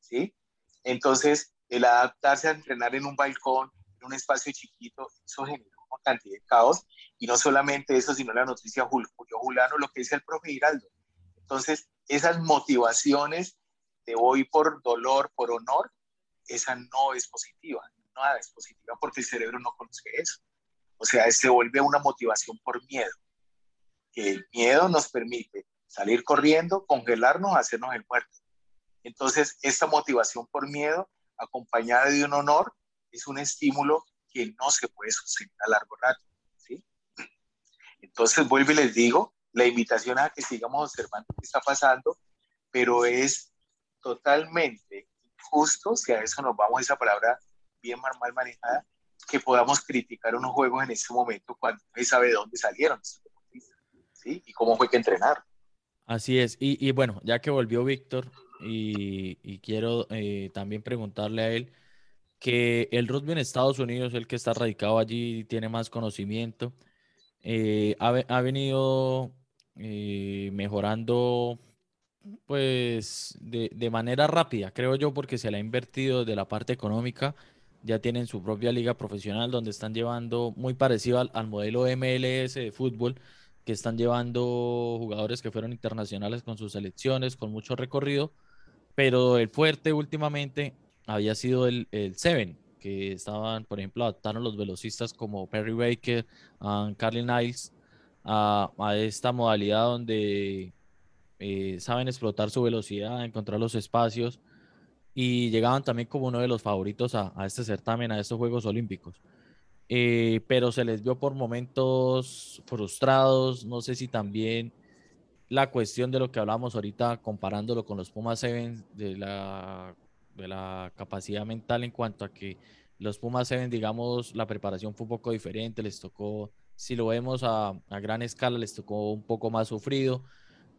¿Sí? Entonces, el adaptarse a entrenar en un balcón, en un espacio chiquito, eso generó una cantidad de caos. Y no solamente eso, sino la noticia Julio Julano, lo que dice el profe Giraldo. Entonces, esas motivaciones voy por dolor, por honor, esa no es positiva, nada es positiva porque el cerebro no conoce eso. O sea, se vuelve una motivación por miedo. el miedo nos permite salir corriendo, congelarnos, hacernos el muerto. Entonces, esta motivación por miedo, acompañada de un honor, es un estímulo que no se puede sostener a largo rato. ¿sí? Entonces, vuelvo y les digo, la invitación a que sigamos observando qué está pasando, pero es totalmente injusto, si a eso nos vamos, esa palabra bien mal, manejada, que podamos criticar unos juegos en este momento cuando no sabe de dónde salieron ¿sí? Y cómo fue que entrenar. Así es. Y, y bueno, ya que volvió Víctor, y, y quiero eh, también preguntarle a él que el rugby en Estados Unidos, el que está radicado allí, tiene más conocimiento, eh, ha, ha, venido eh, mejorando pues de, de, manera rápida, creo yo, porque se le ha invertido de la parte económica. Ya tienen su propia liga profesional donde están llevando muy parecido al, modelo MLS de fútbol, que están llevando jugadores que fueron internacionales con sus selecciones, con mucho recorrido, pero el fuerte últimamente había sido el, el Seven, que estaban, por ejemplo, adaptaron los velocistas como Perry Baker, a Carly Niles, a, a, esta modalidad donde eh, saben explotar su velocidad, encontrar los espacios y llegaban también como uno de los favoritos a, este certamen, a estos Juegos Olímpicos. Eh, pero se les vio por momentos frustrados, no sé si también la cuestión de lo que hablamos ahorita comparándolo con los Pumas Seven, de la, de la capacidad mental en cuanto a que los Pumas Seven, digamos, la preparación fue un poco diferente, les tocó, si lo vemos a, a gran escala, les tocó un poco más sufrido.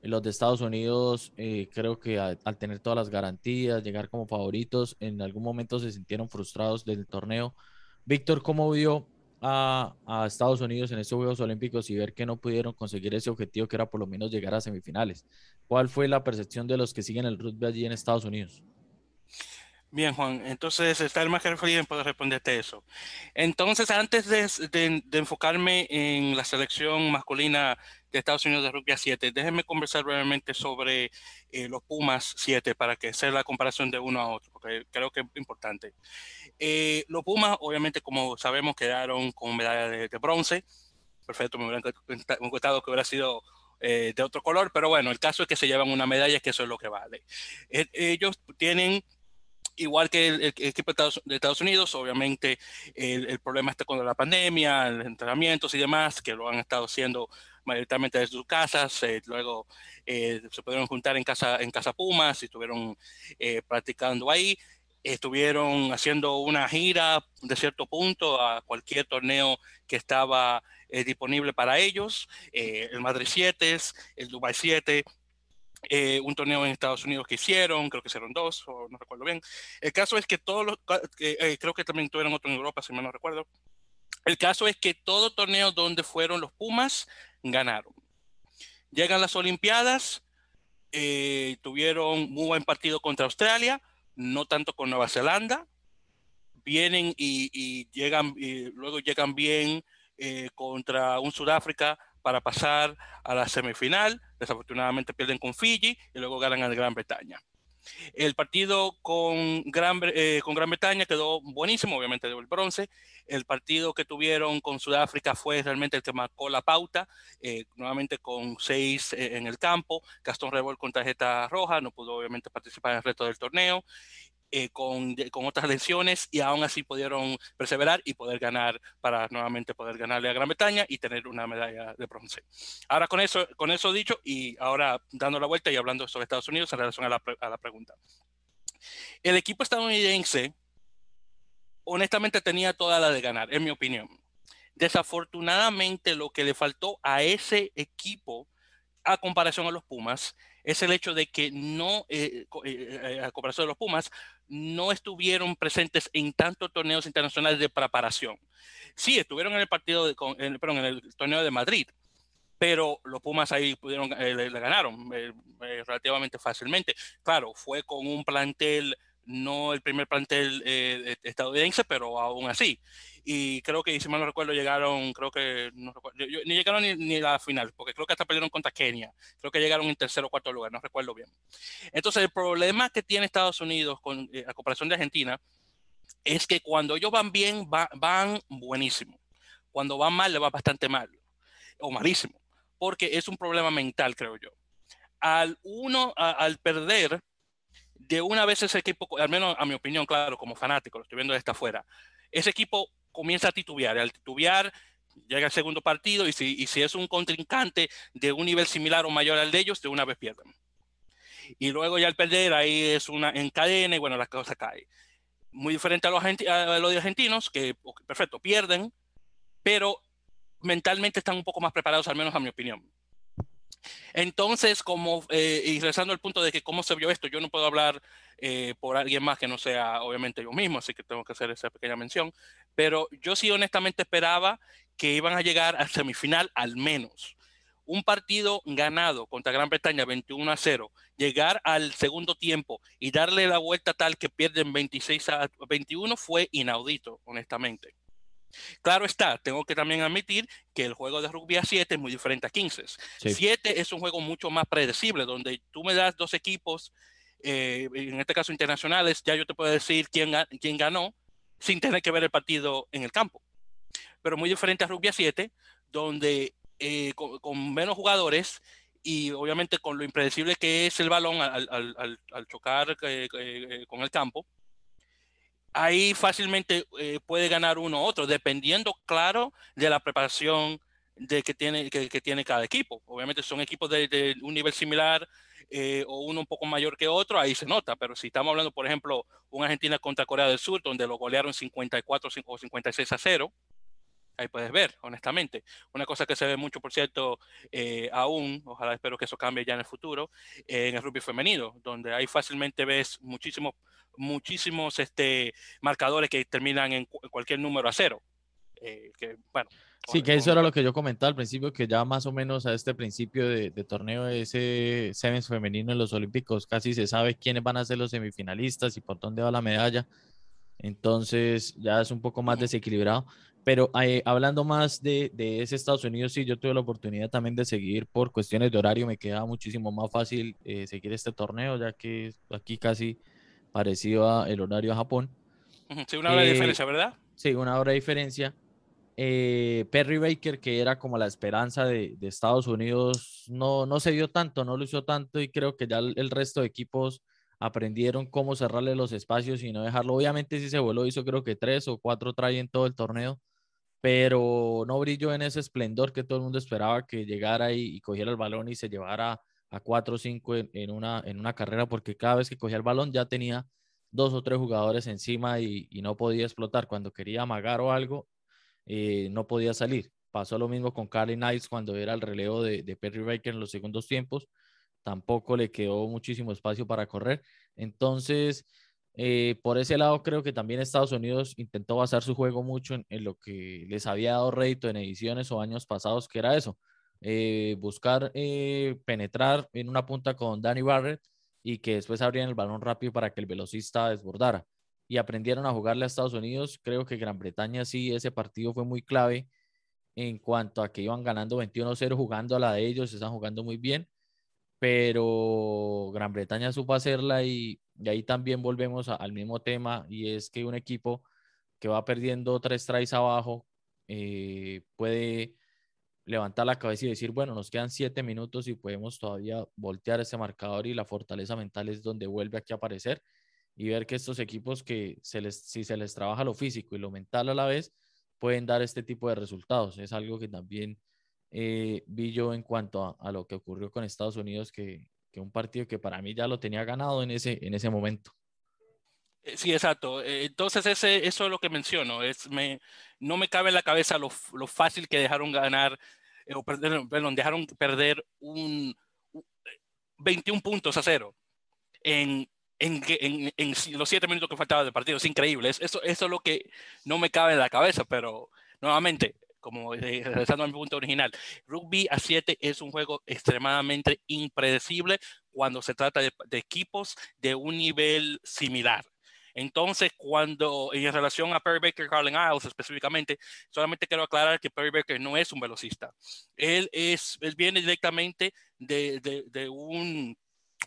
Los de Estados Unidos, eh, creo que al, tener todas las garantías, llegar como favoritos, en algún momento se sintieron frustrados del torneo Víctor, ¿cómo vio a, a, Estados Unidos en estos Juegos Olímpicos y ver que no pudieron conseguir ese objetivo que era por lo menos llegar a semifinales? ¿Cuál fue la percepción de los que siguen el rugby allí en Estados Unidos? Bien, Juan, entonces está el más que feliz en poder responderte eso. Entonces, antes de, enfocarme en la selección masculina de Estados Unidos de rugby a 7, déjenme conversar brevemente sobre eh, los Pumas 7 para que sea la comparación de uno a otro, porque creo que es importante. Eh, los Pumas, obviamente, como sabemos, quedaron con medalla de, bronce. Perfecto, me hubiera gustado que hubiera sido eh, de otro color, pero bueno, el caso es que se llevan una medalla, que eso es lo que vale. Eh, ellos tienen igual que el, equipo de Estados Unidos, obviamente el, problema está con la pandemia, el entrenamientos y demás, que lo han estado haciendo mayoritariamente desde sus casas, eh, luego eh, se pudieron juntar en casa, en casa Pumas y estuvieron eh, practicando ahí, estuvieron haciendo una gira de cierto punto a cualquier torneo que estaba disponible para ellos, el Madrid 7, el Dubai 7, eh, un torneo en Estados Unidos que hicieron, creo que hicieron dos, o no recuerdo bien. El caso es que todos los, eh, creo que también tuvieron otro en Europa, si mal no recuerdo. El caso es que todo torneo donde fueron los Pumas ganaron. Llegan las Olimpiadas, eh, tuvieron muy buen partido contra Australia, no tanto con Nueva Zelanda. Vienen y, llegan, y luego llegan bien contra un Sudáfrica para pasar a la semifinal. Desafortunadamente pierden con Fiji y luego ganan a Gran Bretaña. El partido con Gran, eh, con Gran Bretaña quedó buenísimo, obviamente dio el bronce. El partido que tuvieron con Sudáfrica fue realmente el que marcó la pauta, eh, nuevamente con seis eh, en el campo. Gastón Rebol con tarjeta roja, no pudo obviamente participar en el resto del torneo eh, con, con, otras lesiones y aún así pudieron perseverar y poder ganar para nuevamente poder ganarle a Gran Bretaña y tener una medalla de bronce. Ahora con eso, con eso dicho y ahora dando la vuelta y hablando sobre Estados Unidos en relación a la, a la pregunta. El equipo estadounidense honestamente tenía toda la de ganar, en mi opinión. Desafortunadamente lo que le faltó a ese equipo a comparación a los Pumas es el hecho de que no, eh, eh, a comparación de los Pumas, no estuvieron presentes en tantos torneos internacionales de preparación. Sí, estuvieron en el partido, de, en, perdón, en el torneo de Madrid, pero los Pumas ahí pudieron, eh, le, ganaron eh, eh, relativamente fácilmente. Claro, fue con un plantel, no el primer plantel eh, estadounidense, pero aún así. Y creo que, si mal no recuerdo, llegaron, creo que, no ni llegaron ni, ni, a la final, porque creo que hasta perdieron contra Kenia. Creo que llegaron en tercer o cuarto lugar, no recuerdo bien. Entonces, el problema que tiene Estados Unidos con, eh, a comparación de Argentina es que cuando ellos van bien, va, van buenísimo. Cuando van mal, le va bastante mal, o malísimo, porque es un problema mental, creo yo. Al uno, al perder, de una vez ese equipo, al menos a mi opinión, claro, como fanático, lo estoy viendo desde afuera, ese equipo comienza a titubear. Al titubear, llega el segundo partido y si, y es un contrincante de un nivel similar o mayor al de ellos, de una vez pierden. Y luego ya al perder, ahí es una encadena y bueno, la cosa cae. Muy diferente a los, a los argentinos, que perfecto, pierden, pero mentalmente están un poco más preparados, al menos a mi opinión. Entonces, como, eh, y regresando al punto de que cómo se vio esto, yo no puedo hablar eh, por alguien más que no sea obviamente yo mismo, así que tengo que hacer esa pequeña mención, pero yo sí honestamente esperaba que iban a llegar a semifinal al menos. Un partido ganado contra Gran Bretaña 21 a 0, llegar al segundo tiempo y darle la vuelta tal que pierden 26 a 21 fue inaudito, honestamente. Claro está, tengo que también admitir que el juego de rugby a 7 es muy diferente a 15. 7 es un juego mucho más predecible, donde tú me das dos equipos, eh, en este caso internacionales, ya yo te puedo decir quién, quién ganó sin tener que ver el partido en el campo. Pero muy diferente a rugby a 7, donde eh, con, menos jugadores y obviamente con lo impredecible que es el balón al, al, al, chocar eh, con el campo, ahí fácilmente eh, puede ganar uno u otro, dependiendo, claro, de la preparación de que, tiene, que, tiene cada equipo. Obviamente son equipos de, un nivel similar eh, o uno un poco mayor que otro, ahí se nota, pero si estamos hablando, por ejemplo, una Argentina contra Corea del Sur, donde lo golearon 54 o 56 a 0, ahí puedes ver, honestamente. Una cosa que se ve mucho, por cierto, eh, aún, ojalá espero que eso cambie ya en el futuro, en el rugby femenino, donde ahí fácilmente ves muchísimos muchísimos este, marcadores que terminan en cualquier número a cero. Eh, que, bueno, sí, que eso era lo que yo comentaba al principio, que ya más o menos a este principio de, torneo ese Sevens femenino en los Olímpicos casi se sabe quiénes van a ser los semifinalistas y por dónde va la medalla. Entonces ya es un poco más desequilibrado. Pero eh, hablando más de, de, ese Estados Unidos, sí, yo tuve la oportunidad también de seguir por cuestiones de horario. Me queda muchísimo más fácil eh, seguir este torneo, ya que aquí casi parecido a el horario a Japón. Sí, una hora de diferencia, ¿verdad? Sí, una hora de diferencia. Eh, Perry Baker, que era como la esperanza de, de, Estados Unidos, no, no se dio tanto, no hizo tanto y creo que ya el, resto de equipos aprendieron cómo cerrarle los espacios y no dejarlo. Obviamente sí se voló, hizo creo que tres o cuatro trae en todo el torneo, pero no brilló en ese esplendor que todo el mundo esperaba que llegara y, y cogiera el balón y se llevara a cuatro o cinco en, una, en una carrera porque cada vez que cogía el balón ya tenía dos o tres jugadores encima y, no podía explotar. Cuando quería amagar o algo, eh, no podía salir. Pasó lo mismo con Carly Knights cuando era el relevo de, Perry Baker en los segundos tiempos. Tampoco le quedó muchísimo espacio para correr. Entonces, eh, por ese lado, creo que también Estados Unidos intentó basar su juego mucho en, en, lo que les había dado rédito en ediciones o años pasados, que era eso, eh, buscar eh, penetrar en una punta con Danny Barrett y que después abrieran el balón rápido para que el velocista desbordara. Y aprendieron a jugarle a Estados Unidos. Creo que Gran Bretaña sí, ese partido fue muy clave en cuanto a que iban ganando 21-0 jugando a la de ellos, están jugando muy bien, pero Gran Bretaña supo hacerla y, ahí también volvemos al mismo tema y es que un equipo que va perdiendo tres tries abajo eh, puede levantar la cabeza y decir, bueno, nos quedan siete minutos y podemos todavía voltear ese marcador y la fortaleza mental es donde vuelve aquí a aparecer y ver que estos equipos que se les, si se les trabaja lo físico y lo mental a la vez, pueden dar este tipo de resultados. Es algo que también eh, vi yo en cuanto a, lo que ocurrió con Estados Unidos, que, que, un partido que para mí ya lo tenía ganado en ese, en ese momento. Eh, sí, exacto. Eh, entonces, ese, eso es lo que menciono. Es, me, no me cabe en la cabeza lo, lo fácil que dejaron ganar eh, o perdón, dejaron perder un 21 eh, puntos a cero en, en, en, en los siete minutos que faltaba del partido. Es increíble. Eso, eso es lo que no me cabe en la cabeza, pero nuevamente, como regresando a mi punto original, rugby a 7 es un juego extremadamente impredecible cuando se trata de, de equipos de un nivel similar. Entonces, cuando en relación a Perry Baker, Carlin Isles específicamente, solamente quiero aclarar que Perry Baker no es un velocista. Él, es, él viene directamente de, de, de un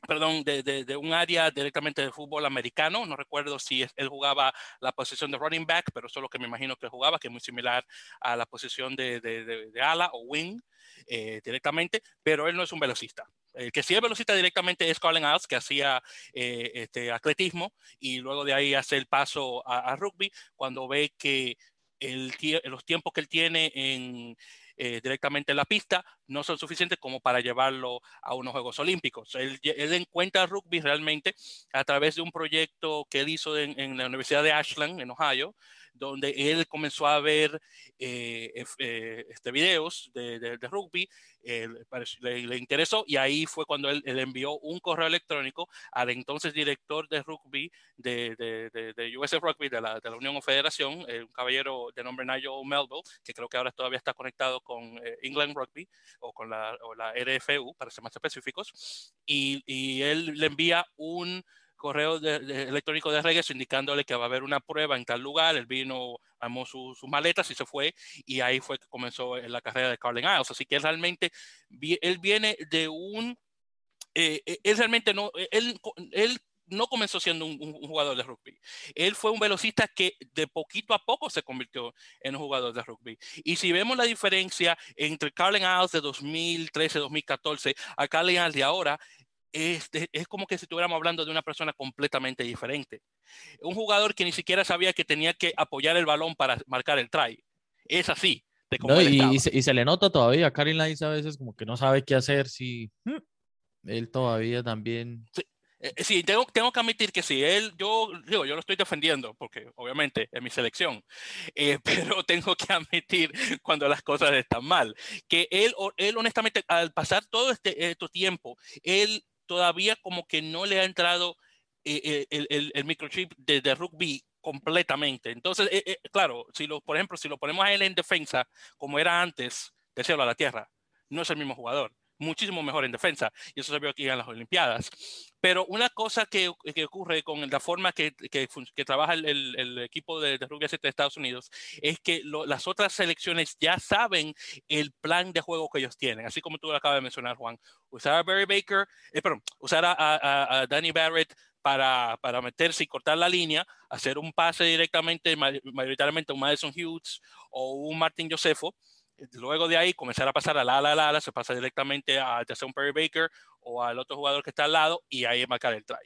perdón, de, de, de, un área directamente de fútbol americano. No recuerdo si él jugaba la posición de running back, pero eso es lo que me imagino que jugaba, que es muy similar a la posición de, de ala o wing eh, directamente, pero él no es un velocista. El que sí es velocista directamente es Colin Alls, que hacía eh, este, atletismo y luego de ahí hace el paso a, rugby cuando ve que el, los tiempos que él tiene en, eh, directamente en la pista no son suficientes como para llevarlo a unos Juegos Olímpicos. Él, él encuentra rugby realmente a través de un proyecto que él hizo en, en la Universidad de Ashland, en Ohio, donde él comenzó a ver eh, eh, este, videos de, rugby, le, interesó y ahí fue cuando él, envió un correo electrónico al entonces director de rugby de, de USF Rugby, de la, la Unión o Federación, eh, un caballero de nombre Nigel Melville, que creo que ahora todavía está conectado con England Rugby o con la, o la RFU, para ser más específicos, y, y él le envía un correo electrónico de regreso indicándole que va a haber una prueba en tal lugar. Él vino, armó sus maletas y se fue. Y ahí fue que comenzó la carrera de Carlin Isles. Así que realmente, él viene de un... Eh, eh, él realmente no, él, él no comenzó siendo un, jugador de rugby. Él fue un velocista que de poquito a poco se convirtió en un jugador de rugby. Y si vemos la diferencia entre Carlin Isles de 2013-2014 a Carlin Isles de ahora, es, es, como que si estuviéramos hablando de una persona completamente diferente. Un jugador que ni siquiera sabía que tenía que apoyar el balón para marcar el try. Es así. y, se, le nota todavía Carlin Isles a veces como que no sabe qué hacer si... Él todavía también... Eh, eh, sí, tengo, tengo que admitir que sí, él, yo digo, yo lo estoy defendiendo porque obviamente es mi selección, eh, pero tengo que admitir cuando las cosas están mal, que él, él honestamente, al pasar todo este, este tiempo, él todavía como que no le ha entrado el, el, el, microchip de, rugby completamente. Entonces, claro, si lo, por ejemplo, si lo ponemos a él en defensa, como era antes de cielo a la tierra, no es el mismo jugador muchísimo mejor en defensa. Y eso se vio aquí en las Olimpiadas. Pero una cosa que, ocurre con la forma que, que, trabaja el, equipo de, de, rugby 7 de Estados Unidos es que las otras selecciones ya saben el plan de juego que ellos tienen. Así como tú lo acabas de mencionar, Juan. Usar a Barry Baker, eh, usar a, a Danny Barrett para, para, meterse y cortar la línea, hacer un pase directamente, mayoritariamente a un Madison Hughes o un Martin Josefo, luego de ahí comenzar a pasar a la ala, ala, ala, se pasa directamente a un Perry Baker o al otro jugador que está al lado y ahí marcar el try.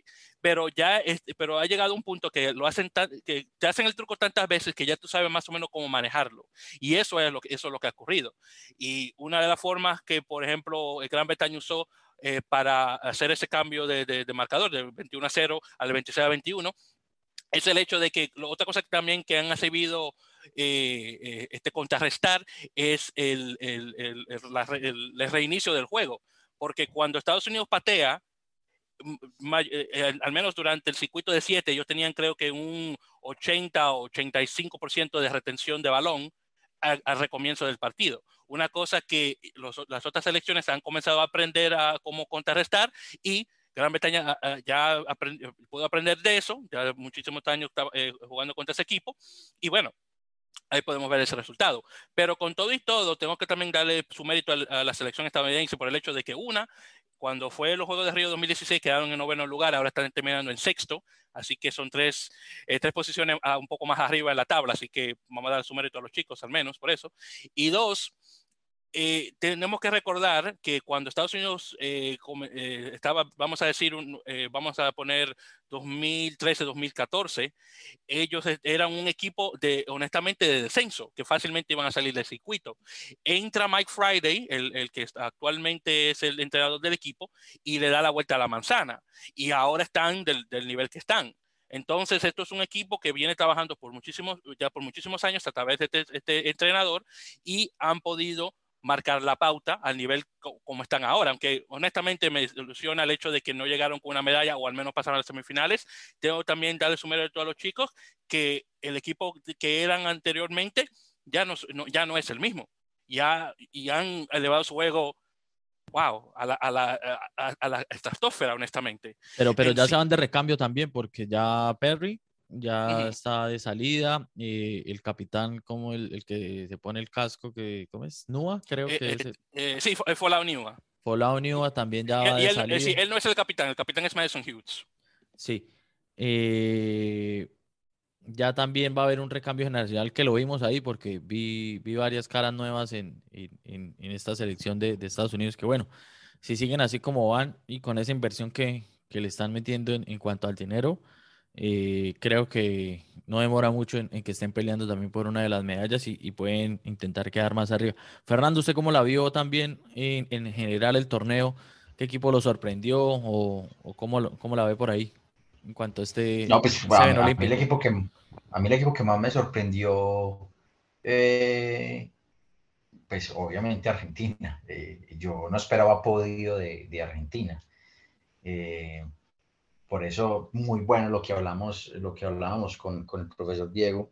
Pero ya pero ha llegado un punto que lo hacen que te hacen el truco tantas veces que ya tú sabes más o menos cómo manejarlo. Y eso es lo que, eso es lo que ha ocurrido. Y una de las formas que, por ejemplo, el Gran Bretaña usó eh, para hacer ese cambio de, de, de marcador de 21 a 0 al 26 a 21 es el hecho de que otra cosa también que han recibido eh, eh, este contrarrestar es el, el, el, el, reinicio del juego. Porque cuando Estados Unidos patea, eh, al menos durante el circuito de 7, ellos tenían creo que un 80 o 85% de retención de balón al, recomienzo del partido. Una cosa que los, las otras selecciones han comenzado a aprender a cómo contrarrestar y Gran Bretaña ah, ah, ya pudo aprender de eso, ya muchísimos años jugando contra ese equipo, y bueno, ahí podemos ver ese resultado. Pero con todo y todo, tengo que también darle su mérito a, la selección estadounidense por el hecho de que una, cuando fue los Juegos de Río 2016 quedaron en noveno lugar, ahora están terminando en sexto, así que son tres, eh, tres posiciones un poco más arriba en la tabla, así que vamos a dar su mérito a los chicos al menos por eso. Y dos, eh, tenemos que recordar que cuando Estados Unidos eh, eh, estaba, vamos a decir, vamos a poner 2013-2014, ellos e, eran un equipo de, honestamente, de descenso, que fácilmente iban a salir del circuito. Entra Mike Friday, el, el que actualmente es el entrenador del equipo, y le da la vuelta a la manzana. Y ahora están del, del nivel que están. Entonces, esto es un equipo que viene trabajando por muchísimos, ya por muchísimos años a través de este, este entrenador y han podido marcar la pauta al nivel como están ahora, aunque honestamente me ilusiona el hecho de que no llegaron con una medalla o al menos pasaron a las semifinales. Tengo también darle su mérito a los chicos que el equipo que eran anteriormente ya no, ya no es el mismo. Ya, y han elevado su juego wow, a la, a la, a, la estratosfera, honestamente. Pero, pero ya se van de recambio también, porque ya Perry ya está de salida. y el capitán, como el, el, que se pone el casco, que, ¿cómo es? Nua, creo eh, que eh, es. Eh, sí, Fallout Nua. Fallout Nua también ya va de salida. sí, él no es el capitán, el capitán es Madison Hughes. Sí. ya también va a haber un recambio generacional que lo vimos ahí porque vi, vi varias caras nuevas en, en, en esta selección de, de, Estados Unidos que bueno, si siguen así como van y con esa inversión que, que le están metiendo en, en cuanto al dinero, eh, creo que no demora mucho en, que estén peleando también por una de las medallas y, pueden intentar quedar más arriba. Fernando, ¿usted cómo la vio también en, general el torneo? ¿Qué equipo lo sorprendió o, cómo, cómo, la ve por ahí en cuanto a este... No, pues a, mí el equipo que, a mí el equipo que más me sorprendió, eh, pues obviamente Argentina. Eh, yo no esperaba podio de, de Argentina. Eh, por eso, muy bueno lo que hablamos, lo que hablábamos con, con el profesor Diego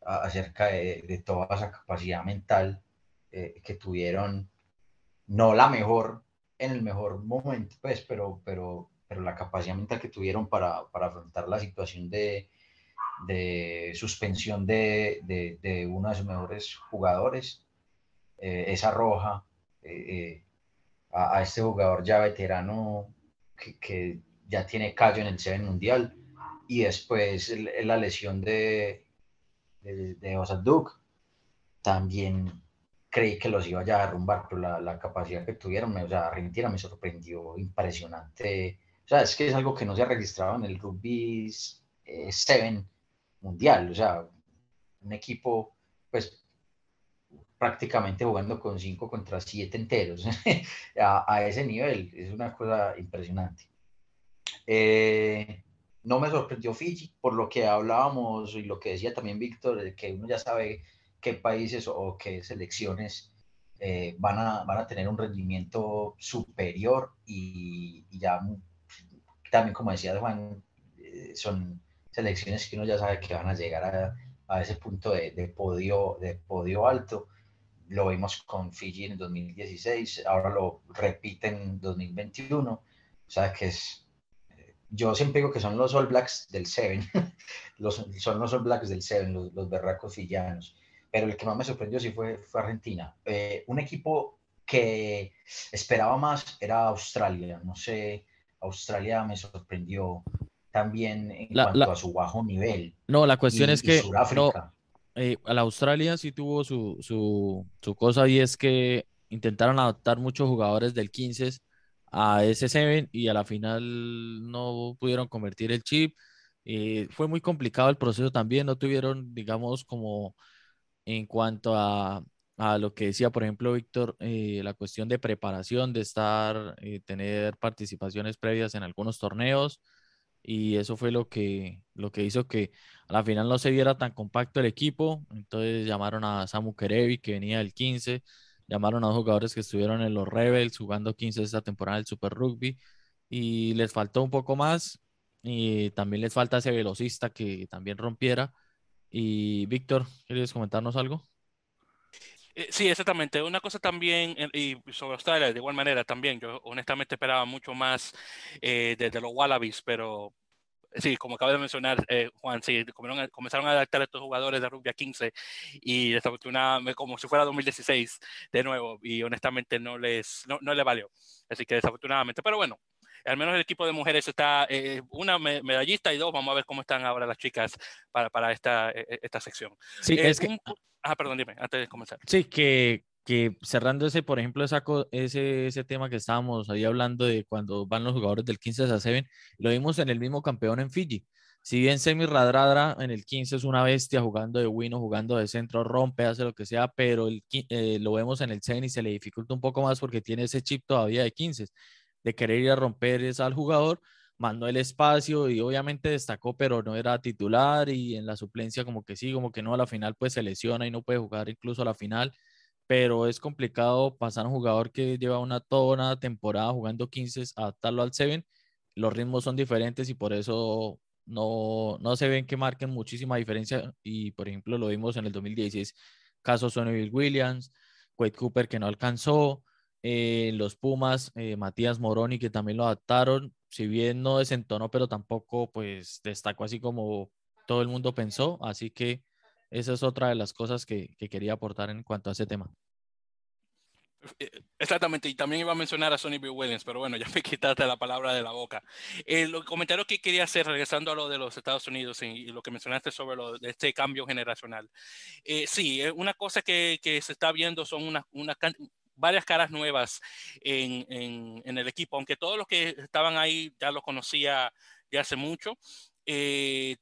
acerca de, de, toda esa capacidad mental eh, que tuvieron, no la mejor en el mejor momento, pues, pero, pero pero la capacidad mental que tuvieron para, para afrontar la situación de, de suspensión de, de, uno de sus mejores jugadores, eh, esa roja, eh, eh, a, a, este jugador ya veterano que, ya tiene callo en el Seven Mundial, y después la lesión de, de, de Osaduk, también creí que los iba ya a derrumbar, pero la, la capacidad que tuvieron, o sea, Argentina me sorprendió impresionante. O sea, es que es algo que no se ha registrado en el rugby 7 mundial, o sea, un equipo, pues, prácticamente jugando con 5 contra 7 enteros a, a, ese nivel, es una cosa impresionante. Eh, no me sorprendió Fiji, por lo que hablábamos y lo que decía también Víctor, que uno ya sabe qué países o qué selecciones eh, van, a, van a tener un rendimiento superior y, ya también, como decía Juan, eh, son selecciones que uno ya sabe que van a llegar a, a ese punto de, de, podio, de podio alto. Lo vimos con Fiji en 2016, ahora lo repiten en 2021. O sea que es, yo siempre digo que son los All Blacks del Seven, los, son los All Blacks del Seven, los, los berracos fillanos pero el que más me sorprendió sí fue, fue Argentina. Eh, un equipo que esperaba más era Australia. No sé, Australia me sorprendió también en la, cuanto la, a su bajo nivel. No, la cuestión y, es que no, eh, a la Australia sí tuvo su, su, su, cosa y es que intentaron adaptar muchos jugadores del 15 a ese 7 y a la final no pudieron convertir el chip. Eh, fue muy complicado el proceso también, no tuvieron, digamos, como en cuanto a, a lo que decía, por ejemplo, Víctor, eh, la cuestión de preparación, de estar, eh, tener participaciones previas en algunos torneos, y eso fue lo que, lo que hizo que a la final no se viera tan compacto el equipo. Entonces llamaron a Samu Kerevi, que venía del 15, llamaron a dos jugadores que estuvieron en los Rebels jugando 15 esta temporada del Super Rugby, y les faltó un poco más, y también les falta ese velocista que también rompiera y Víctor, ¿quieres comentarnos algo? Eh, sí, exactamente. Una cosa también, y sobre Australia, de igual manera también, yo honestamente esperaba mucho más eh, de, de, los Wallabies, pero sí, como acabo de mencionar, eh, Juan, sí, comenzaron a adaptar a estos jugadores de rugby a 15 y desafortunadamente, como si fuera 2016 de nuevo, y honestamente no les, no, no les valió. Así que desafortunadamente, pero bueno, al menos el equipo de mujeres está eh, una medallista y dos, vamos a ver cómo están ahora las chicas para, para esta, e, e, esta sección. Sí, eh, es que... Un... Ah, perdón, dime, antes de comenzar. Sí, que, que cerrando ese, por ejemplo, esa, ese, ese tema que estábamos ahí hablando de cuando van los jugadores del 15 a 7, lo vimos en el mismo campeón en Fiji. Si bien Semi Radradra en el 15 es una bestia jugando de wino, jugando de centro, rompe, hace lo que sea, pero eh, lo vemos en el 7 y se le dificulta un poco más porque tiene ese chip todavía de 15 de querer ir a romper es al jugador, mandó el espacio y obviamente destacó, pero no era titular y en la suplencia como que sí, como que no, a la final pues se lesiona y no puede jugar incluso a la final, pero es complicado pasar a un jugador que lleva una toda una temporada jugando 15, adaptarlo al 7, los ritmos son diferentes y por eso no, no se ven que marquen muchísima diferencia y por ejemplo lo vimos en el 2016, caso Sonny Williams, Quade Cooper que no alcanzó, eh, los Pumas, eh, Matías Moroni, que también lo adaptaron, si bien no desentonó, pero tampoco pues destacó así como todo el mundo pensó, así que esa es otra de las cosas que, que quería aportar en cuanto a ese tema. Eh, exactamente, y también iba a mencionar a Sonny B. Williams, pero bueno, ya me quitaste la palabra de la boca. El comentario que quería hacer, regresando a lo de los Estados Unidos y, lo que mencionaste sobre lo de este cambio generacional. Eh, sí, una cosa que, que, se está viendo son una, una, varias caras nuevas en, en, el equipo, aunque todos los que estaban ahí ya lo conocía ya hace mucho. Eh,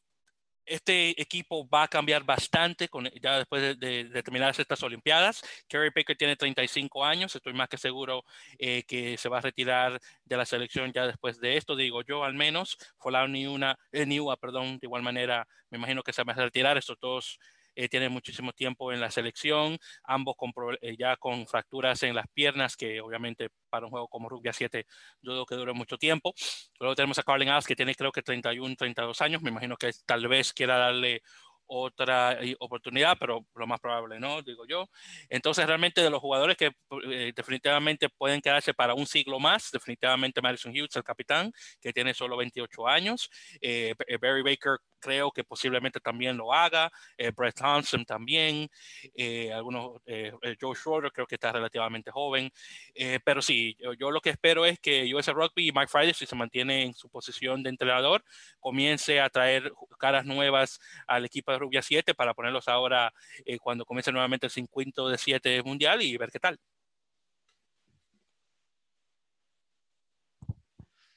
este equipo va a cambiar bastante con, ya después de, de, de estas Olimpiadas. Kerry Baker tiene 35 años, estoy más que seguro eh, que se va a retirar de la selección ya después de esto, digo yo al menos. Folau Niua, eh, Niua, perdón, de igual manera, me imagino que se va a retirar. Estos dos eh, tiene muchísimo tiempo en la selección, ambos con, eh, ya con fracturas en las piernas, que obviamente para un juego como Rugby a 7 dudo que dure mucho tiempo. Luego tenemos a Carlin Alves, que tiene creo que 31, 32 años, me imagino que tal vez quiera darle otra oportunidad, pero lo más probable no, digo yo. Entonces, realmente de los jugadores que eh, definitivamente pueden quedarse para un siglo más, definitivamente Madison Hughes, el capitán, que tiene solo 28 años. Eh, eh, Barry Baker creo que posiblemente también lo haga. Brett Thompson también. algunos, Joe Schroeder creo que está relativamente joven. pero sí, yo, lo que espero es que US Rugby y Mike Friday, si se mantiene en su posición de entrenador, comience a traer caras nuevas al equipo de Rubia 7 para ponerlos ahora eh, cuando comience nuevamente el 50 de 7 mundial y ver qué tal.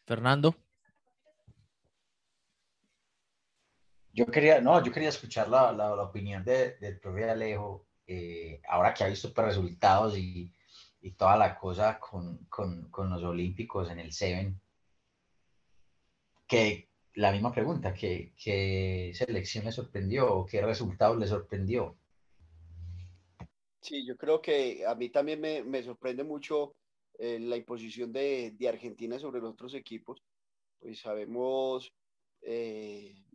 Fernando. Yo quería, no, yo quería escuchar la, la, opinión de, del profe Alejo, eh, ahora que ha visto pues, resultados y, y, toda la cosa con, con, con, los Olímpicos en el Seven, que, la misma pregunta, ¿qué, ¿qué, selección le sorprendió o qué resultado le sorprendió? Sí, yo creo que a mí también me, me sorprende mucho eh, la imposición de, de, Argentina sobre los otros equipos. Pues sabemos eh,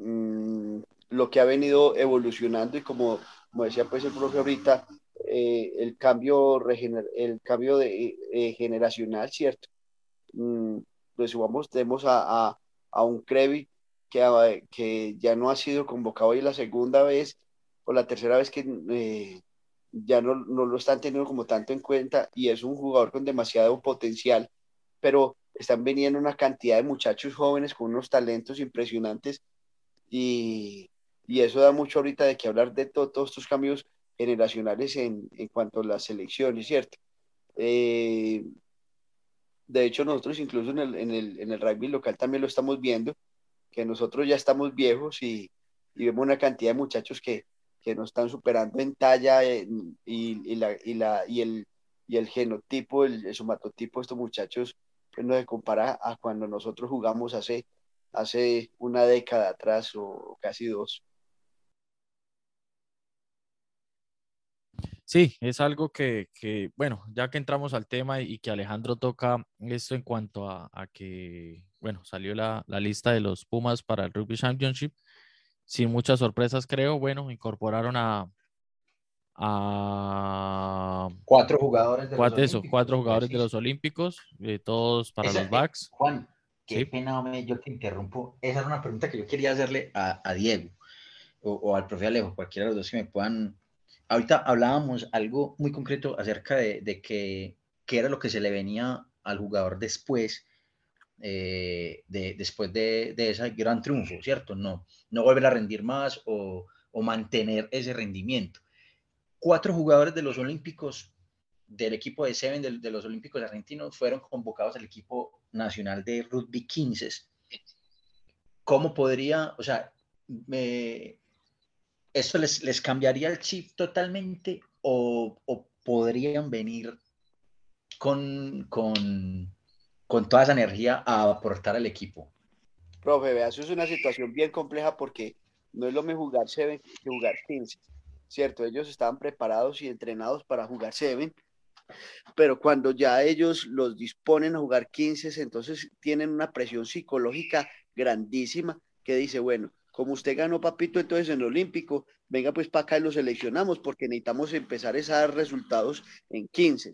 mm, lo que ha venido evolucionando y como, como decía pues el profe ahorita, eh, el cambio, el cambio de, generacional, ¿cierto? Mm, pues vamos, tenemos a, a, a un Crevi que, que ya no ha sido convocado y la segunda vez o la tercera vez que eh, ya no, no, lo están teniendo como tanto en cuenta y es un jugador con demasiado potencial, pero están viniendo una cantidad de muchachos jóvenes con unos talentos impresionantes y, y eso da mucho ahorita de que hablar de todos estos cambios generacionales en, en cuanto a las selecciones, ¿cierto? Eh, de hecho, nosotros incluso en el, en el, en el rugby local también lo estamos viendo, que nosotros ya estamos viejos y, y vemos una cantidad de muchachos que, que nos están superando en talla y, y, la, y, la, y, el, y el genotipo, el, somatotipo de estos muchachos, pues no se compara a cuando nosotros jugamos hace, hace una década atrás o casi dos. Sí, es algo que, que, bueno, ya que entramos al tema y que Alejandro toca esto en cuanto a, a que, bueno, salió la, la, lista de los Pumas para el Rugby Championship, sin muchas sorpresas creo, bueno, incorporaron a... a cuatro jugadores de cuatro, los eso, cuatro jugadores de los Olímpicos, eh, todos para los backs. Juan, qué pena, yo te interrumpo. Esa era una pregunta que yo quería hacerle a, a Diego o, o, al profe Alejo, cualquiera de los dos que me puedan ahorita hablábamos algo muy concreto acerca de, de que qué era lo que se le venía al jugador después, eh, de, después de, de, ese gran triunfo, ¿cierto? No, no volver a rendir más o, o, mantener ese rendimiento. Cuatro jugadores de los Olímpicos, del equipo de Seven de, de los Olímpicos argentinos, fueron convocados al equipo nacional de rugby 15. ¿Cómo podría, o sea, me, ¿Eso les, les cambiaría el chip totalmente o, o podrían venir con, con, con, toda esa energía a aportar al equipo? Profe, eso es una situación bien compleja porque no es lo mismo jugar Seven que jugar 15, ¿cierto? Ellos estaban preparados y entrenados para jugar Seven, pero cuando ya ellos los disponen a jugar 15, entonces tienen una presión psicológica grandísima que dice, bueno, como usted ganó papito entonces en el Olímpico, venga pues para acá y lo seleccionamos porque necesitamos empezar a dar resultados en 15.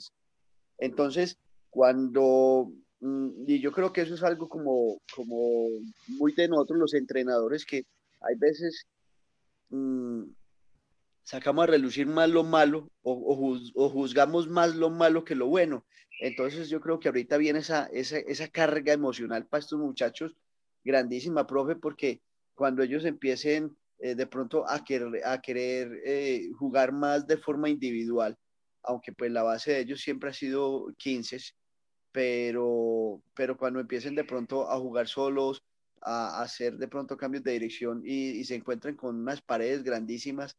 Entonces, cuando, mm, y yo creo que eso es algo como, como muy de nosotros los entrenadores que hay veces mmm, sacamos a relucir más lo malo o, o, juzgamos más lo malo que lo bueno. Entonces yo creo que ahorita viene esa, esa, esa carga emocional para estos muchachos grandísima, profe, porque cuando ellos empiecen eh, de pronto a querer, a querer eh, jugar más de forma individual, aunque pues la base de ellos siempre ha sido 15, pero, pero cuando empiecen de pronto a jugar solos, a, hacer de pronto cambios de dirección y, y, se encuentren con unas paredes grandísimas,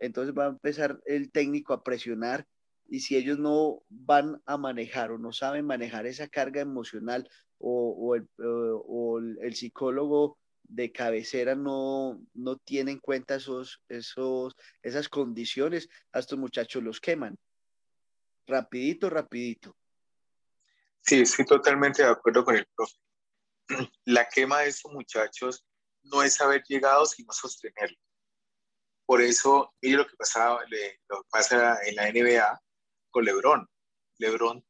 entonces va a empezar el técnico a presionar y si ellos no van a manejar o no saben manejar esa carga emocional o, el, el, psicólogo de cabecera no, no tiene en cuenta esos, esos, esas condiciones, a estos muchachos los queman. Rapidito, rapidito. Sí, estoy totalmente de acuerdo con el profe. La quema de estos muchachos no es haber llegado, sino sostenerlo. Por eso, mire lo que, pasaba, lo que pasa en la NBA con LeBron. LeBron,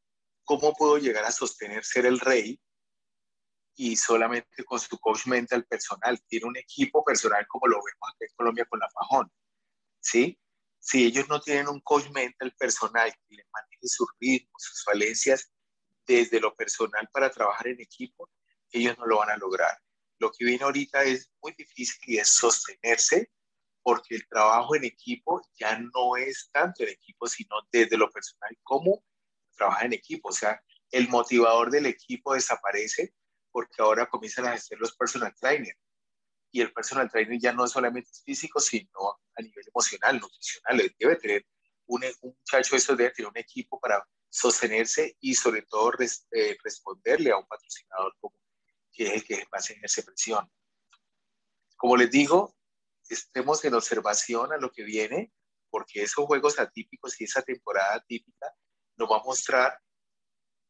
¿cómo pudo llegar a sostener ser el rey y solamente con su coach mental personal? Tiene un equipo personal como lo vemos aquí en Colombia con la Fajón. ¿Sí? Si ellos no tienen un coach mental personal que les maneje sus ritmos, sus falencias desde lo personal para trabajar en equipo, ellos no lo van a lograr. Lo que viene ahorita es muy difícil y es sostenerse porque el trabajo en equipo ya no es tanto en equipo, sino desde lo personal, cómo trabaja en equipo. O sea, el motivador del equipo desaparece porque ahora comienzan a ser los personal trainers. Y el personal trainer ya no es solamente físico, sino a nivel emocional, nutricional. Debe tener un, muchacho, eso debe tener un equipo para sostenerse y sobre todo eh, responderle a un patrocinador como que es el que más ejerce presión. Como les digo, estemos en observación a lo que viene, porque esos juegos atípicos y esa temporada atípica nos va a mostrar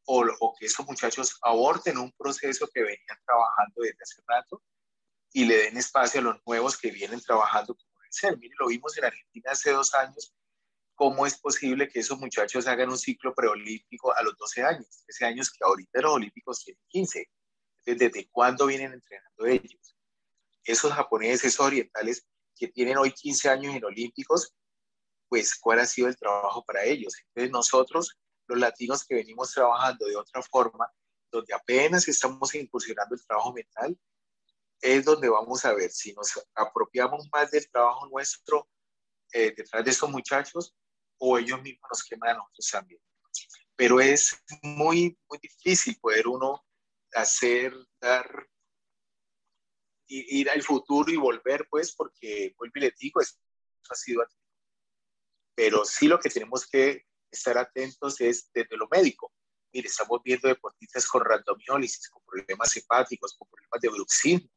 o, o, que esos muchachos aborten un proceso que venían trabajando desde hace rato y le den espacio a los nuevos que vienen trabajando como debe ser. Mire, lo vimos en Argentina hace dos años, cómo es posible que esos muchachos hagan un ciclo preolímpico a los 12 años, 13 años que ahorita los olímpicos tienen 15. ¿Desde cuándo vienen entrenando ellos? Esos japoneses, esos orientales que tienen hoy 15 años en olímpicos, pues cuál ha sido el trabajo para ellos. Entonces nosotros, los latinos que venimos trabajando de otra forma, donde apenas estamos incursionando el trabajo mental, es donde vamos a ver si nos apropiamos más del trabajo nuestro eh, detrás de esos muchachos o ellos mismos nos queman a nosotros también. Pero es muy, muy difícil poder uno hacer, dar, ir al futuro y volver, pues, porque, vuelvo y les digo, eso ha sido Pero sí lo que tenemos que estar atentos es desde lo médico. Mire, estamos viendo deportistas con randomiólisis, con problemas hepáticos, con problemas de bruxismo,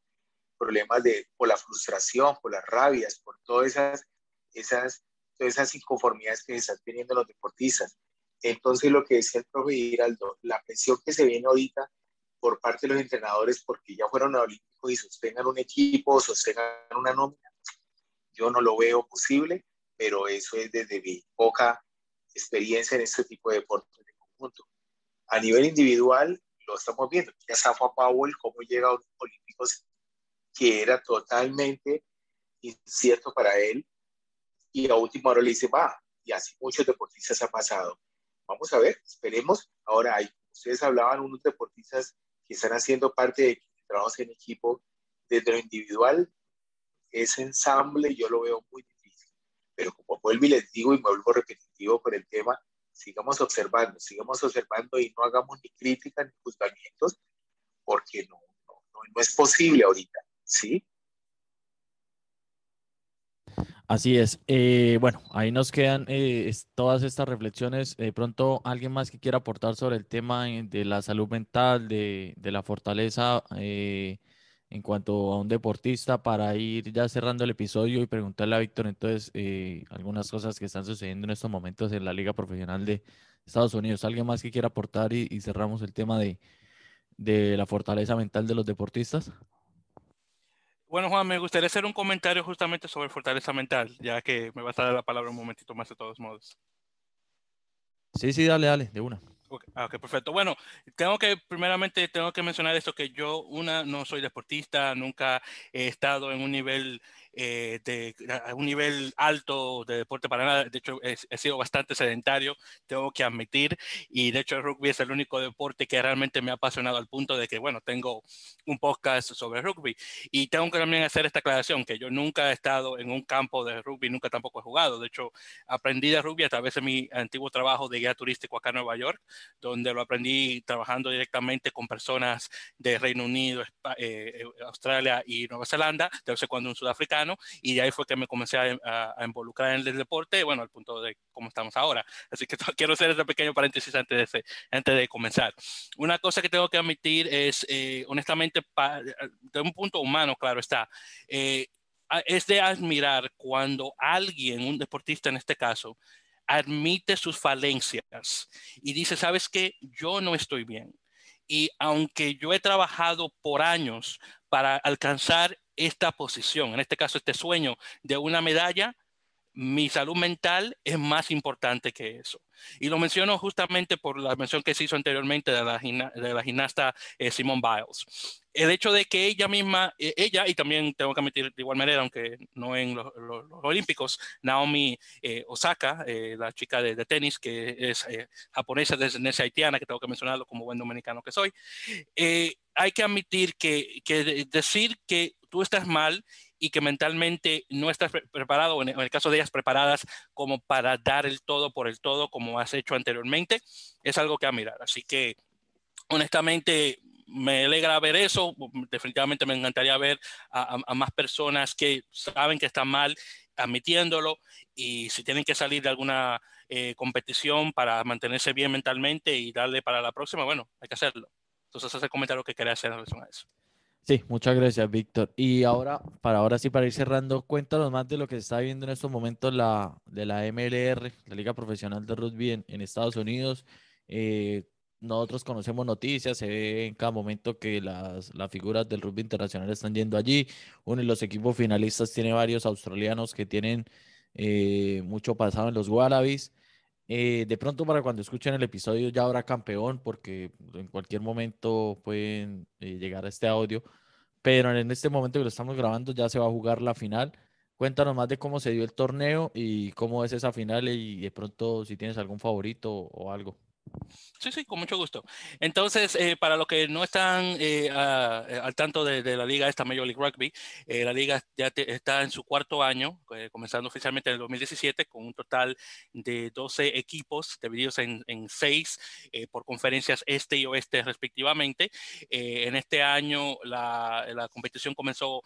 problemas de, por la frustración, por las rabias, por todas esas, esas, todas esas inconformidades que están teniendo los deportistas. Entonces, lo que decía el profe Giraldo, la presión que se viene ahorita por parte de los entrenadores porque ya fueron a Olímpicos y sostengan un equipo, sostengan una nómina, yo no lo veo posible, pero eso es desde mi poca experiencia en este tipo de deportes de conjunto. A nivel individual, lo estamos viendo. Ya Safa Powell, cómo llega a los Olímpicos, que era totalmente incierto para él, y a última hora le dice, va, y así muchos deportistas ha pasado. Vamos a ver, esperemos. Ahora hay, ustedes hablaban unos deportistas están haciendo parte de trabajos en equipo desde lo individual, ese ensamble yo lo veo muy difícil. Pero como vuelvo y les digo y me vuelvo repetitivo por el tema, sigamos observando, sigamos observando y no hagamos ni críticas ni juzgamientos, porque no, no, no es posible ahorita, ¿sí? Así es. Eh, bueno, ahí nos quedan eh, todas estas reflexiones. De pronto, alguien más que quiera aportar sobre el tema eh, de la salud mental, de, la fortaleza en cuanto a un deportista, para ir ya cerrando el episodio y preguntarle a Víctor entonces algunas cosas que están sucediendo en estos momentos en la Liga Profesional de Estados Unidos. ¿Alguien más que quiera aportar y, cerramos el tema de, de la fortaleza mental de los deportistas? Bueno, Juan, me gustaría hacer un comentario justamente sobre fortaleza mental, ya que me vas a dar la palabra un momentito más de todos modos. Sí, sí, dale, dale, de una. Ah, ok, perfecto. Bueno, tengo que, primeramente, tengo que mencionar esto, que yo, una, no soy deportista, nunca he estado en un nivel eh, de a un nivel alto de deporte para nada. De hecho, he, sido bastante sedentario, tengo que admitir. Y de hecho, el rugby es el único deporte que realmente me ha apasionado al punto de que, bueno, tengo un podcast sobre rugby. Y tengo que también hacer esta aclaración, que yo nunca he estado en un campo de rugby, nunca tampoco he jugado. De hecho, aprendí de rugby a través de mi antiguo trabajo de guía turístico acá en Nueva York, donde lo aprendí trabajando directamente con personas de Reino Unido, eh, Australia y Nueva Zelanda, de vez en cuando un y de ahí fue que me comencé a, involucrar en el deporte, bueno, al punto de cómo estamos ahora. Así que quiero hacer este pequeño paréntesis antes de, antes de comenzar. Una cosa que tengo que admitir es, eh, honestamente, de un punto humano, claro está, eh, es de admirar cuando alguien, un deportista en este caso, admite sus falencias y dice, sabes qué, yo no estoy bien. Y aunque yo he trabajado por años para alcanzar esta posición, en este caso este sueño de una medalla, mi salud mental es más importante que eso. Y lo menciono justamente por la mención que se hizo anteriormente de la, de la gimnasta eh, Simone Biles. El hecho de que ella misma, eh, ella, y también tengo que admitir de igual manera, aunque no en los, Olímpicos, Naomi eh, Osaka, la chica de, tenis, que es japonesa, descendencia haitiana, que tengo que mencionarlo como buen dominicano que soy, hay que admitir que decir que tú estás mal y que mentalmente no estás preparado, en el caso de ellas preparadas como para dar el todo por el todo como has hecho anteriormente, es algo que a mirar. Así que honestamente me alegra ver eso, definitivamente me encantaría ver a, más personas que saben que están mal admitiéndolo y si tienen que salir de alguna eh, competición para mantenerse bien mentalmente y darle para la próxima, bueno, hay que hacerlo. Entonces, ese comentario que quería hacer en relación a eso. Sí, muchas gracias, Víctor. Y ahora, para ahora sí, para ir cerrando, cuéntanos más de lo que se está viendo en estos momentos la, de la MLR, la Liga Profesional de Rugby en, Estados Unidos. Eh, nosotros conocemos noticias, se ve en cada momento que las, las figuras del rugby internacional están yendo allí. Uno de los equipos finalistas tiene varios australianos que tienen eh, mucho pasado en los Wallabies. Eh, de pronto para cuando escuchen el episodio ya habrá campeón porque en cualquier momento pueden eh, llegar a este audio, pero en este momento que lo estamos grabando ya se va a jugar la final. Cuéntanos más de cómo se dio el torneo y cómo es esa final y de pronto si tienes algún favorito o algo. Sí, sí, con mucho gusto. Entonces, eh, para los que no están eh, eh, al tanto de, la liga, esta Major League Rugby, la liga ya está en su cuarto año, comenzando oficialmente en el 2017, con un total de 12 equipos divididos en, en 6 por conferencias este y oeste respectivamente. en este año la, la competición comenzó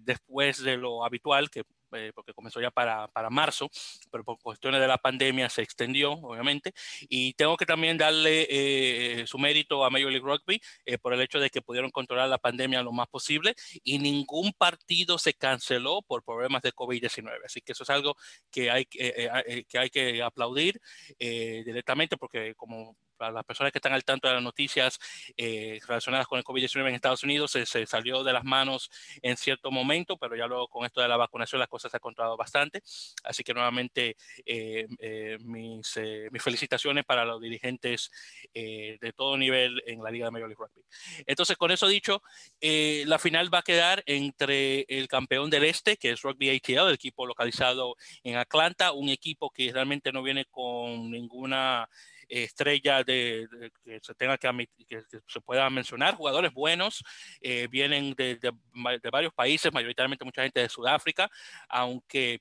después de lo habitual, que eh, porque comenzó ya para, para, marzo, pero por cuestiones de la pandemia se extendió, obviamente. Y tengo que también darle eh, su mérito a Major League Rugby eh, por el hecho de que pudieron controlar la pandemia lo más posible y ningún partido se canceló por problemas de COVID-19. Así que eso es algo que hay, que hay que aplaudir directamente porque como para las personas que están al tanto de las noticias eh, relacionadas con el COVID-19 en Estados Unidos, se, salió de las manos en cierto momento, pero ya luego con esto de la vacunación las cosas se han controlado bastante. Así que nuevamente eh, eh, mis, mis, felicitaciones para los dirigentes de todo nivel en la Liga de Major League Rugby. Entonces, con eso dicho, la final va a quedar entre el campeón del este, que es Rugby ATL, el equipo localizado en Atlanta, un equipo que realmente no viene con ninguna estrella de, que se tenga que, que, se pueda mencionar, jugadores buenos, eh, vienen de, de, varios países, mayoritariamente mucha gente de Sudáfrica, aunque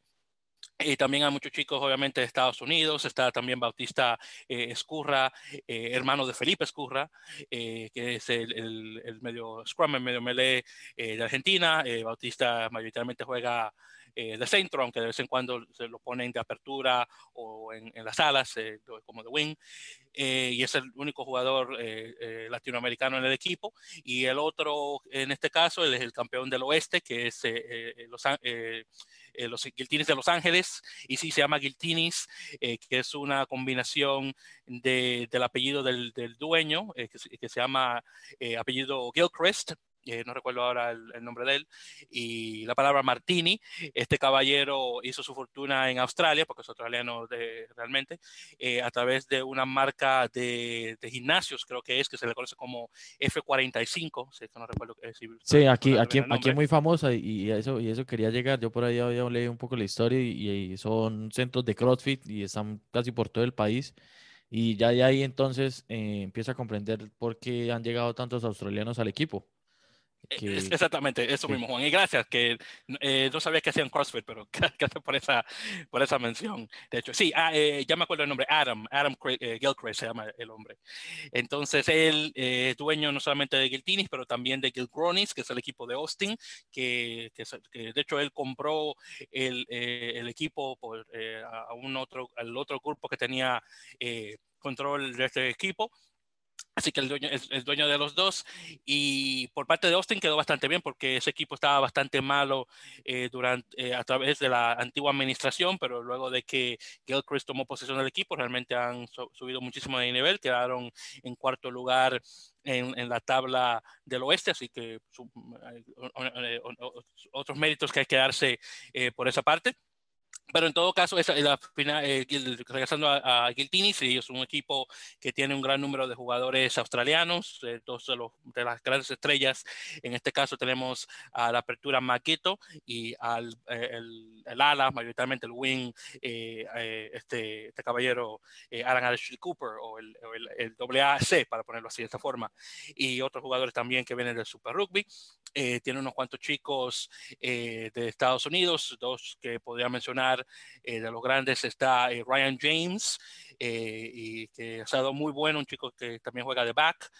eh, también hay muchos chicos, obviamente, de Estados Unidos. Está también Bautista eh, Escurra, hermano de Felipe Escurra, que es el, el, el, medio Scrum, el medio melee de Argentina. Bautista mayoritariamente juega eh, de centro, aunque de vez en cuando se lo ponen de apertura o en, las alas, eh, como de wing. Eh, y es el único jugador latinoamericano en el equipo. Y el otro, en este caso, él es el campeón del oeste, que es los, los Guiltinis de Los Ángeles, y sí se llama Guiltinis, que es una combinación de, del apellido del, del dueño, que, que, se llama apellido Gilchrist, eh, no recuerdo ahora el, nombre de él, y la palabra Martini. Este caballero hizo su fortuna en Australia, porque es australiano de, realmente, eh, a través de una marca de, gimnasios, creo que es, que se le conoce como F45. Si no recuerdo, eh, sí, aquí, aquí, aquí es muy famosa y, eso, y eso quería llegar. Yo por ahí había leído un poco la historia y, son centros de CrossFit y están casi por todo el país. Y ya de ahí entonces empieza a comprender por qué han llegado tantos australianos al equipo. Exactamente, eso mismo, Juan. Y gracias, que eh, no sabía que hacían CrossFit, pero gracias por esa, por esa mención. De hecho, sí, ah, eh, ya me acuerdo el nombre, Adam, Adam eh, Gilchrist se llama el hombre. Entonces, él es dueño no solamente de Giltinis, pero también de Gilgronis, que es el equipo de Austin, que, que, de hecho él compró el, el equipo por, a un otro, al otro grupo que tenía control de este equipo Así que el dueño es el dueño de los dos. Y por parte de Austin quedó bastante bien porque ese equipo estaba bastante malo eh, durante, eh, a través de la antigua administración, pero luego de que Gilchrist tomó posesión del equipo, realmente han subido muchísimo de nivel. Quedaron en cuarto lugar en, la tabla del oeste, así que otros méritos que hay que darse eh, por esa parte. Pero en todo caso, esa, la final, eh, regresando a, a Giltini, sí, es un equipo que tiene un gran número de jugadores australianos, eh, dos de, los, de, las grandes estrellas. En este caso tenemos a la apertura Maqueto y al eh, el, el, ala, mayoritariamente el wing, eh, eh, este, este, caballero eh, Alan Ashley Cooper o el, el, el AAC, para ponerlo así de esta forma. Y otros jugadores también que vienen del Super Rugby. tiene unos cuantos chicos de Estados Unidos, dos que podría mencionar eh, de los grandes está eh, Ryan James, eh, que ha sido muy bueno, un chico que también juega de back.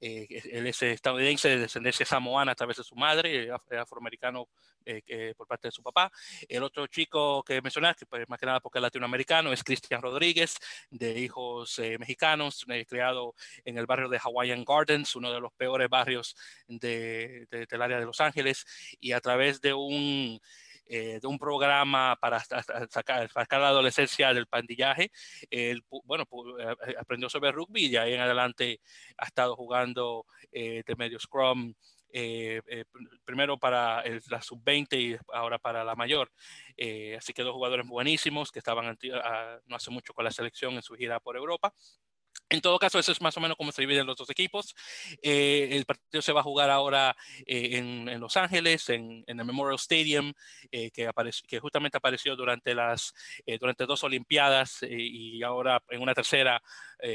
él es estadounidense de descendencia samoana a través de su madre, afroamericano por parte de su papá. El otro chico que mencionaste, pues, más que nada porque es latinoamericano, es Cristian Rodríguez, de hijos mexicanos, criado en el barrio de Hawaiian Gardens, uno de los peores barrios de, de, del área de Los Ángeles, y a través de un eh, de un programa para sacar, sacar, la adolescencia del pandillaje. Él, bueno, eh, eh, aprendió sobre rugby y ahí en adelante ha estado jugando eh, de medio scrum. Eh, eh, primero para el, la sub-20 y ahora para la mayor. Eh, así que dos jugadores buenísimos que estaban a, no hace mucho con la selección en su gira por Europa. En todo caso, eso es más o menos cómo se dividen los dos equipos. Eh, el partido se va a jugar ahora eh, en, Los Ángeles, en, el Memorial Stadium, eh, que, que, justamente apareció durante las durante dos Olimpiadas y ahora en una tercera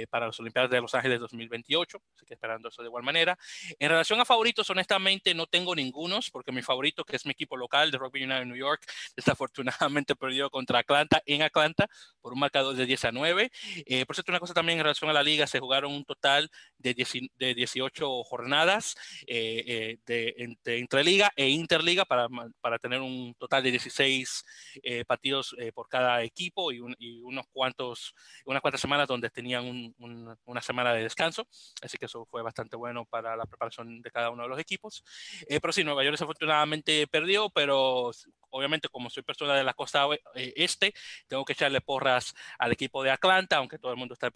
para las Olimpiadas de Los Ángeles 2028. Así que esperando eso de igual manera. En relación a favoritos, honestamente no tengo ningunos, porque mi favorito, que es mi equipo local de Rugby United New York, desafortunadamente perdió contra Atlanta en Atlanta por un marcador de 10 a 9. por cierto, una cosa también en relación a la liga se jugaron un total de, de 18 jornadas eh, eh, de, entre liga e interliga para, para tener un total de 16 eh, partidos eh, por cada equipo y, un, y, unos cuantos, unas cuantas semanas donde tenían un, un, una semana de descanso. Así que eso fue bastante bueno para la preparación de cada uno de los equipos. Eh, pero sí, Nueva York desafortunadamente perdió, pero obviamente como soy persona de la costa este, tengo que echarle porras al equipo de Atlanta, aunque todo el mundo está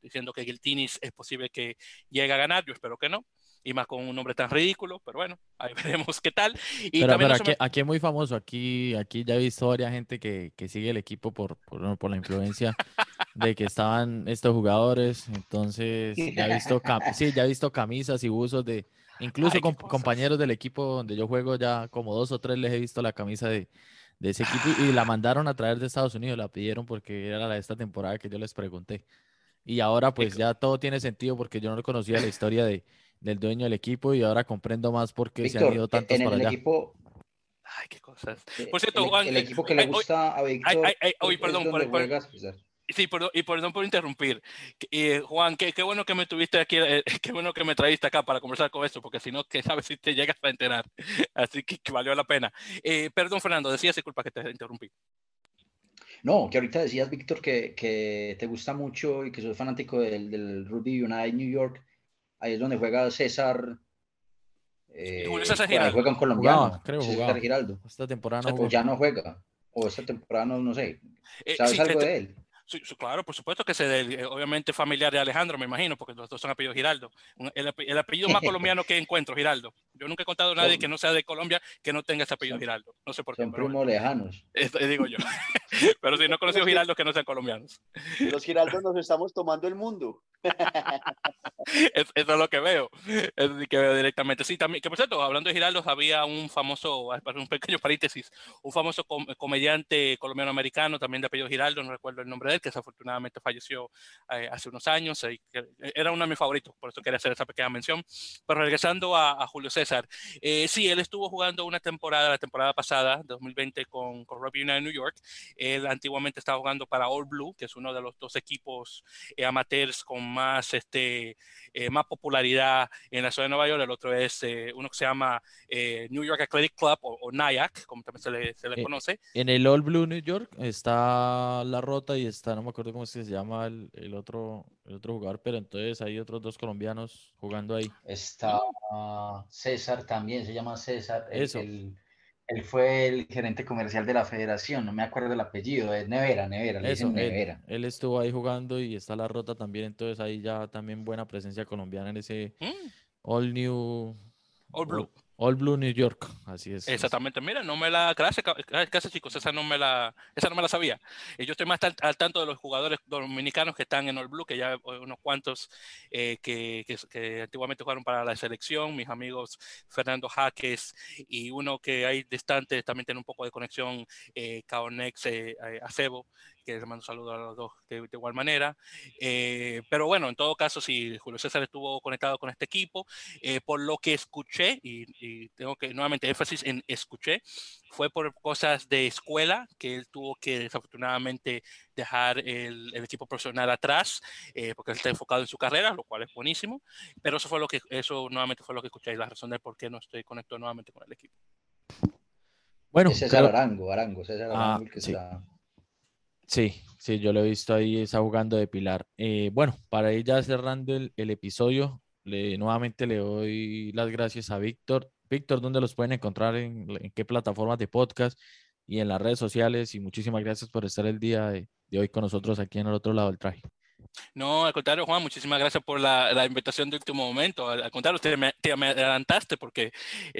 diciendo que Giltinis es posible que llegue a ganar, yo espero que no, y más con un nombre tan ridículo, pero bueno, ahí veremos qué tal. Y pero, pero aquí, me... aquí, es muy famoso, aquí, aquí ya he visto varias gente que, que sigue el equipo por, por, por la influencia de que estaban estos jugadores, entonces ya he visto, sí, ya he visto camisas y buzos de Incluso Ay, con compañeros del equipo donde yo juego ya como dos o tres les he visto la camisa de, de ese equipo y, y, la mandaron a traer de Estados Unidos, la pidieron porque era la de esta temporada que yo les pregunté. Y ahora pues ya todo tiene sentido porque yo no conocía la historia de, del dueño del equipo y ahora comprendo más por qué Víctor, se han ido tantos en para el allá. Equipo... Ay, qué cosas. Por cierto, el, Juan, el equipo que le gusta a Víctor. Ay, ay, ay, perdón, por, por, juegas, Sí, perdón, y perdón por interrumpir. Eh, Juan, qué, qué, bueno que me tuviste aquí, eh, qué bueno que me traíste acá para conversar con esto, porque si no, que sabes si te llegas a enterar. Así que, que valió la pena. Eh, perdón, Fernando, decías, disculpa que te interrumpí. No, que ahorita decías, Víctor, que, que, te gusta mucho y que sos fanático del, del Rugby United New York. Ahí es donde juega César. Eh, César Giraldo. Juega un colombiano. Jugaba, creo César jugaba. Giraldo. Esta temporada no o, o ya no juega. O esta temporada no, no sé. ¿Sabes Eh, sí, algo te- de él? Sí, sí, claro, por supuesto que se de, obviamente familiar de Alejandro, me imagino, porque los dos son apellidos Giraldo. El, el apellido más colombiano que encuentro, Giraldo. Yo nunca he contado a nadie Son- que no sea de Colombia que no tenga ese apellido son- Giraldo. No sé por qué, Son primos bueno, lejanos. eso digo yo. pero si no he conocido Giraldos que no sean colombianos. Los Giraldos nos estamos tomando el mundo. Es- eso es lo que veo. Eso sí que veo directamente. Sí, también, que por cierto, hablando de Giraldos, había un famoso, para un pequeño paréntesis, un famoso com comediante colombiano-americano, también de apellido Giraldo, no recuerdo el nombre de él, que desafortunadamente falleció eh, hace unos años. eh, era uno de mis favoritos, por eso quería hacer esa pequeña mención. Pero regresando a, a Julio César, eh, sí, él estuvo jugando una temporada, la temporada pasada, 2020, con, con Rugby United New York. Él antiguamente estaba jugando para All Blue, que es uno de los dos equipos eh, amateurs con más, este, eh, más popularidad en la ciudad de Nueva York. El otro es uno que se llama New York Athletic Club o, o, NIAC, como también se le, se le conoce. En el All Blue New York está La Rota y está, no me acuerdo cómo se llama el, el otro, el otro jugador, pero entonces hay otros dos colombianos jugando ahí. Está César también, se llama César. Eso. El, él fue el gerente comercial de la federación, no me acuerdo el apellido, es Nevera, Nevera, le Eso, Nevera. Él, estuvo ahí jugando y está la rota también, entonces ahí ya también buena presencia colombiana en ese mm. All New. All Blue. All Blue New York, así es. Exactamente, mira, no me la, gracias, gracias chicos, esa no me la, esa no me la sabía. Yo estoy más al, tanto de los jugadores dominicanos que están en All Blue, que ya unos cuantos eh, que, que, antiguamente jugaron para la selección, mis amigos Fernando Jaques y uno que hay distante también tiene un poco de conexión, eh, eh, Acebo, que les mando un saludo a los dos de, igual manera. Eh, pero bueno, en todo caso, si Julio César estuvo conectado con este equipo, eh, por lo que escuché, y, tengo que nuevamente énfasis en escuché, fue por cosas de escuela que él tuvo que desafortunadamente dejar el, equipo profesional atrás, eh, porque él está enfocado en su carrera, lo cual es buenísimo. Pero eso fue lo que, eso nuevamente fue lo que escuché y la razón de por qué no estoy conectado nuevamente con el equipo. Bueno, César Arango, Arango, César ah, Arango, que está Sí, sí, yo lo he visto ahí, está jugando de Pilar. Eh, bueno, para ir ya cerrando el, episodio, le, nuevamente le doy las gracias a Víctor. Víctor, ¿dónde los pueden encontrar? En, qué plataformas de podcast y en las redes sociales? Y muchísimas gracias por estar el día de, de hoy con nosotros aquí en el otro lado del traje. No, al contrario, Juan, muchísimas gracias por la, la invitación de último momento. Al, contrario, usted me, te me adelantaste porque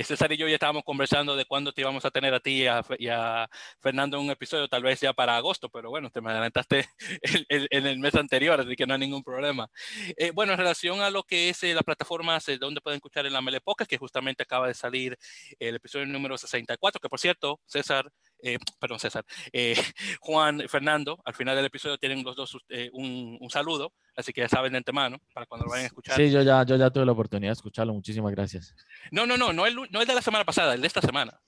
César y yo ya estábamos conversando de cuándo te íbamos a tener a ti y a, Fernando en un episodio, tal vez ya para agosto, pero bueno, te me adelantaste en el, mes anterior, así que no hay ningún problema. Eh, bueno, en relación a lo que es eh, la plataforma de donde pueden escuchar en la Mele que justamente acaba de salir el episodio número 64, que por cierto, César, eh, perdón, César, eh, Juan, Fernando, al final del episodio tienen los dos eh, un, un, saludo, así que ya saben de antemano para cuando lo vayan a escuchar. Sí, yo ya, yo ya tuve la oportunidad de escucharlo, muchísimas gracias. No, no, no, no el, no el de la semana pasada, el de esta semana.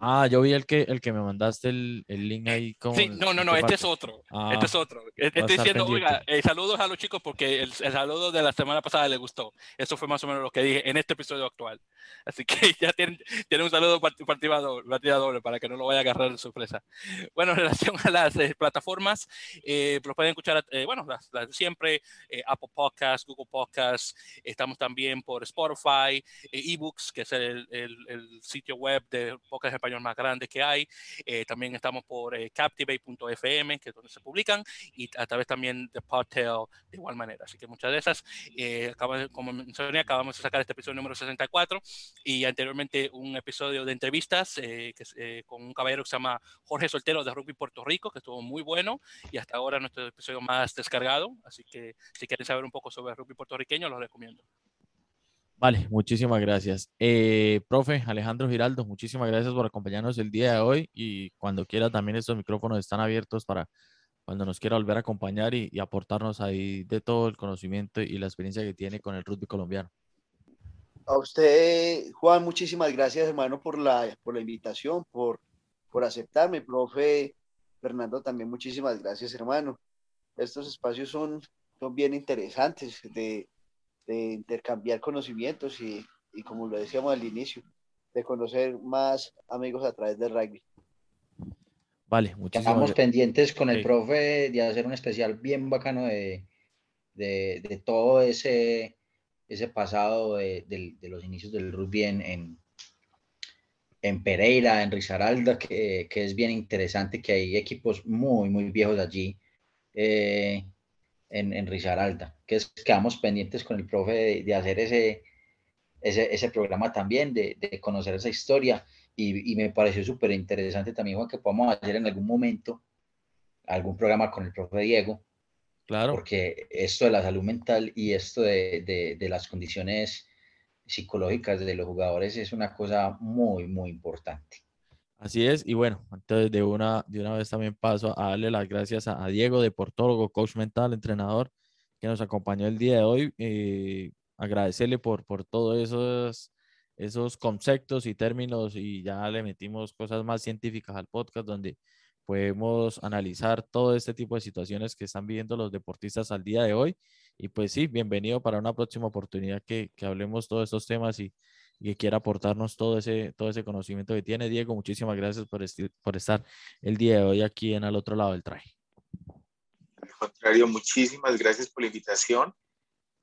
Ah, yo vi el que, el que me mandaste el, el link ahí. Como, sí, no, no, no, este es otro. Ah, este es otro. Estoy diciendo, oiga, eh, saludos a los chicos porque el, el, saludo de la semana pasada les gustó. Eso fue más o menos lo que dije en este episodio actual. Así que ya tienen, tienen un saludo partida doble, para que no lo vaya a agarrar de sorpresa. Bueno, en relación a las eh, plataformas, eh, los pueden escuchar, eh, bueno, las, las siempre, eh, Apple Podcasts, Google Podcasts, estamos también por Spotify, eBooks, que es el, el, el, sitio web de podcast español más grande que hay. Eh, también estamos por eh, captivate.fm, que es donde se publican, y a través también de Podtail de igual manera. Así que muchas de esas, eh, como mencioné, acabamos de sacar este episodio número 64 y anteriormente un episodio de entrevistas que, con un caballero que se llama Jorge Soltero de Rugby Puerto Rico, que estuvo muy bueno y hasta ahora nuestro episodio más descargado. Así que si quieren saber un poco sobre rugby puertorriqueño, los recomiendo. Vale, muchísimas gracias. Eh, profe Alejandro Giraldo, muchísimas gracias por acompañarnos el día de hoy y cuando quiera también estos micrófonos están abiertos para cuando nos quiera volver a acompañar y, aportarnos ahí de todo el conocimiento y la experiencia que tiene con el rugby colombiano. A usted, Juan, muchísimas gracias, hermano, por la, por la invitación, por, por aceptarme. Profe Fernando, también muchísimas gracias, hermano. Estos espacios son, son bien interesantes de de intercambiar conocimientos y, y, como lo decíamos al inicio, de conocer más amigos a través del rugby. Vale, muchísimas Estamos pendientes con el profe de hacer un especial bien bacano de, de, de todo ese, ese pasado de, de, los inicios del rugby en, en, Pereira, en Risaralda, que, que, es bien interesante, que hay equipos muy, muy viejos allí. Eh, en, en Risaralda, que es, quedamos pendientes con el profe de, hacer ese, ese, ese, programa también, de, de, conocer esa historia, y, y me pareció súper interesante también, Juan, que podamos hacer en algún momento algún programa con el profe Diego, claro. porque esto de la salud mental y esto de, de, de las condiciones psicológicas de los jugadores es una cosa muy, muy importante. Así es, y bueno, entonces de una, de una vez también paso a darle las gracias a, Diego de Portólogo, coach mental, entrenador, que nos acompañó el día de hoy. Eh, agradecerle por, por todos esos, esos conceptos y términos y ya le metimos cosas más científicas al podcast donde podemos analizar todo este tipo de situaciones que están viviendo los deportistas al día de hoy. Y pues sí, bienvenido para una próxima oportunidad que, que hablemos todos estos temas y, que quiera aportarnos todo ese, todo ese conocimiento que tiene. Diego, muchísimas gracias por, por estar el día de hoy aquí en al otro lado del traje. Contrario, muchísimas gracias por la invitación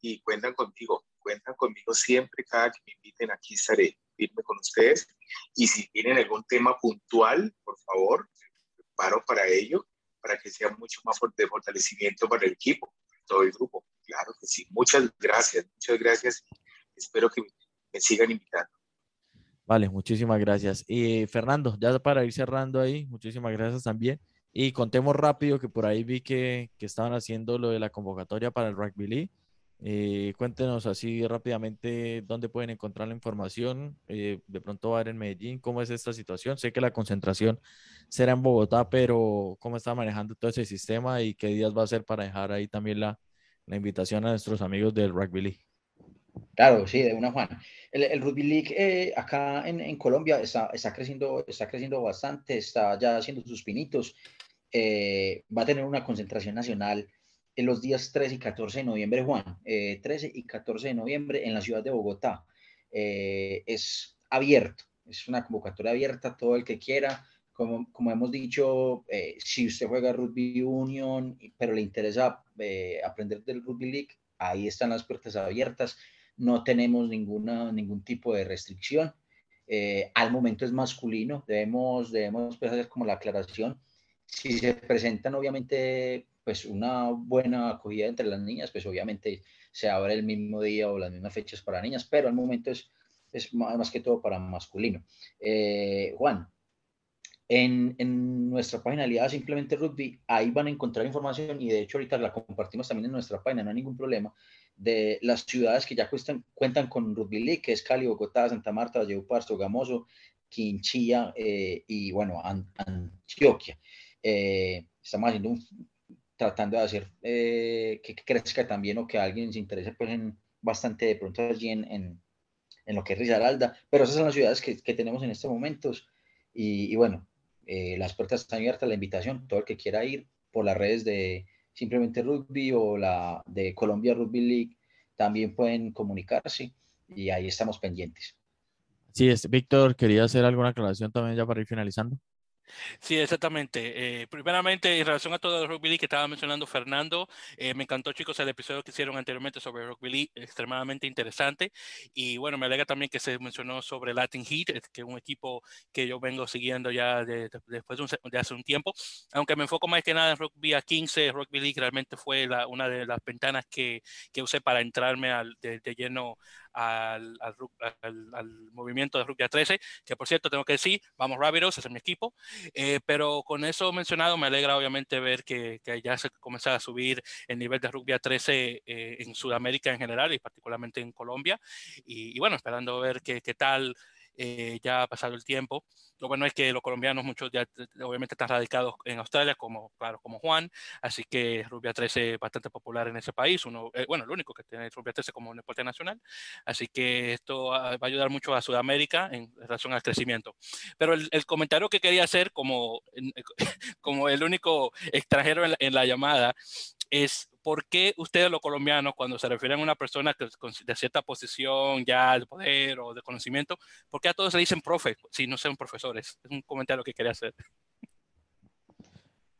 y cuentan contigo, cuentan conmigo siempre, cada que me inviten aquí estaré firme con ustedes. Y si tienen algún tema puntual, por favor, paro para ello, para que sea mucho más de fortalecimiento para el equipo, todo el grupo. Claro que sí. Muchas gracias, muchas gracias. Espero que me sigan invitando. Vale, muchísimas gracias. Y Fernando, ya para ir cerrando ahí, muchísimas gracias también. Y contemos rápido que por ahí vi que, que estaban haciendo lo de la convocatoria para el Rugby League eh, cuéntenos así rápidamente dónde pueden encontrar la información. Eh, de pronto va a haber en Medellín, cómo es esta situación. Sé que la concentración será en Bogotá, pero cómo está manejando todo ese sistema y qué días va a ser para dejar ahí también la, la invitación a nuestros amigos del Rugby League. Claro, sí, de una Juan. El, el Rugby League eh, acá en, en Colombia está, está, creciendo, está creciendo bastante, está ya haciendo sus pinitos. Va a tener una concentración nacional en los días 13 y 14 de noviembre, Juan, 13 eh, y 14 de noviembre en la ciudad de Bogotá. Eh, es abierto, es una convocatoria abierta a todo el que quiera. Como, como hemos dicho, eh, si usted juega Rugby Union, pero le interesa aprender del Rugby League, ahí están las puertas abiertas. No tenemos ninguna, ningún tipo de restricción. al momento es masculino, debemos, debemos pues, hacer como la aclaración. Si se presentan, obviamente, pues una buena acogida entre las niñas, pues obviamente se abre el mismo día o las mismas fechas para niñas, pero al momento es, es más, que todo para masculino. Eh, Juan, en, en, nuestra página aliada Simplemente Rugby, ahí van a encontrar información y de hecho ahorita la compartimos también en nuestra página, no hay ningún problema, de las ciudades que ya cuestan, cuentan con Rugby League, que es Cali, Bogotá, Santa Marta, Valledupar, Sogamoso, Quinchilla eh, y bueno, Antioquia. Eh, estamos haciendo un, tratando de hacer eh, que crezca también o que alguien se interese pues en bastante de pronto allí en, en, en lo que es Risaralda, pero esas son las ciudades que, que tenemos en estos momentos y, y bueno, eh, las puertas están abiertas, la invitación, todo el que quiera ir por las redes de simplemente rugby o la de Colombia Rugby League también pueden comunicarse y ahí estamos pendientes. Sí, es, Víctor, quería hacer alguna aclaración también ya para ir finalizando. Sí, exactamente. Eh, primeramente, en relación a todo el rugby league que estaba mencionando Fernando, eh, me encantó, chicos, el episodio que hicieron anteriormente sobre rugby league, extremadamente interesante. Y bueno, me alegra también que se mencionó sobre Latin Heat, que es un equipo que yo vengo siguiendo ya de, después de, hace un tiempo. Aunque me enfoco más que nada en rugby a 15, rugby league realmente fue la, una de las ventanas que, que usé para entrarme al, de, de lleno al, al, al, movimiento de rugby a 13, que por cierto tengo que decir, vamos Rabbitohs, ese es mi equipo, eh, pero con eso mencionado me alegra obviamente ver que, que, ya se comienza a subir el nivel de rugby a 13 eh, en Sudamérica en general y particularmente en Colombia, y, y bueno, esperando ver qué tal eh, ya ha pasado el tiempo. Lo bueno es que los colombianos, muchos ya obviamente están radicados en Australia, como, claro, como Juan, así que Rubia 13 es bastante popular en ese país, uno, eh, bueno, el único que tiene Rubia 13 como un deporte nacional, así que esto va a ayudar mucho a Sudamérica en relación al crecimiento. Pero el, el comentario que quería hacer como, como el único extranjero en la, en la llamada es por qué ustedes los colombianos, cuando se refieren a una persona que, de cierta posición ya de poder o de conocimiento, ¿por qué a todos se dicen profe si no son profesores? Es un comentario que quería hacer.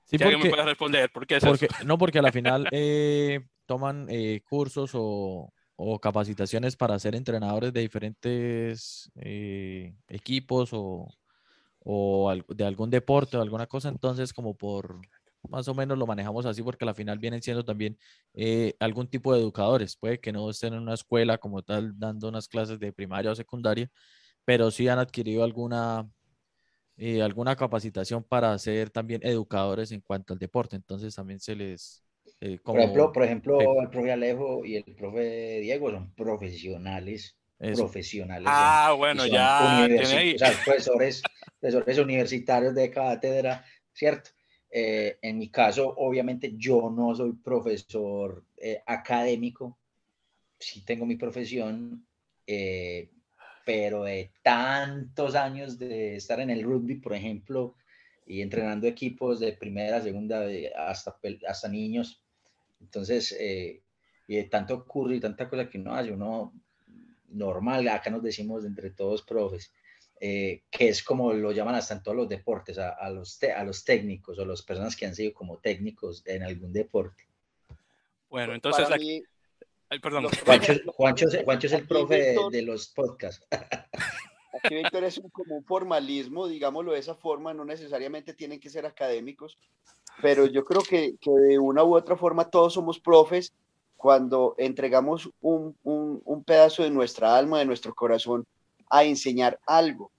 Sí, si porque, me puede responder, ¿por qué es porque, eso? No, porque a la final eh, toman eh, cursos o, o, capacitaciones para ser entrenadores de diferentes eh, equipos o, o de algún deporte o alguna cosa, entonces como por más o menos lo manejamos así porque al final vienen siendo también eh, algún tipo de educadores. Puede que no estén en una escuela como tal dando unas clases de primaria o secundaria, pero sí han adquirido alguna, eh, alguna capacitación para ser también educadores en cuanto al deporte. Entonces también se les... Eh, como, por ejemplo, por ejemplo el profe Alejo y el profe Diego son profesionales. Eso. Profesionales. Ah, bueno, ya. O sea, profesores, profesores universitarios de cátedra, ¿cierto? Eh, en mi caso, obviamente, yo no soy profesor eh, académico, sí tengo mi profesión, eh, pero de tantos años de estar en el rugby, por ejemplo, y entrenando equipos de primera, segunda, hasta, hasta niños. Entonces, eh, y tanto ocurre y tanta cosa que uno hace, uno normal, acá nos decimos entre todos profes, eh, que es como lo llaman hasta en todos los deportes, a, los, a los técnicos o las personas que han sido como técnicos en algún deporte. Bueno, entonces... perdón. Juancho, es el profe de, los podcasts. Aquí, Víctor, es como un formalismo, digámoslo de esa forma, no necesariamente tienen que ser académicos, pero yo creo que, que de una u otra forma todos somos profes cuando entregamos un, un, un, pedazo de nuestra alma, de nuestro corazón, a enseñar algo.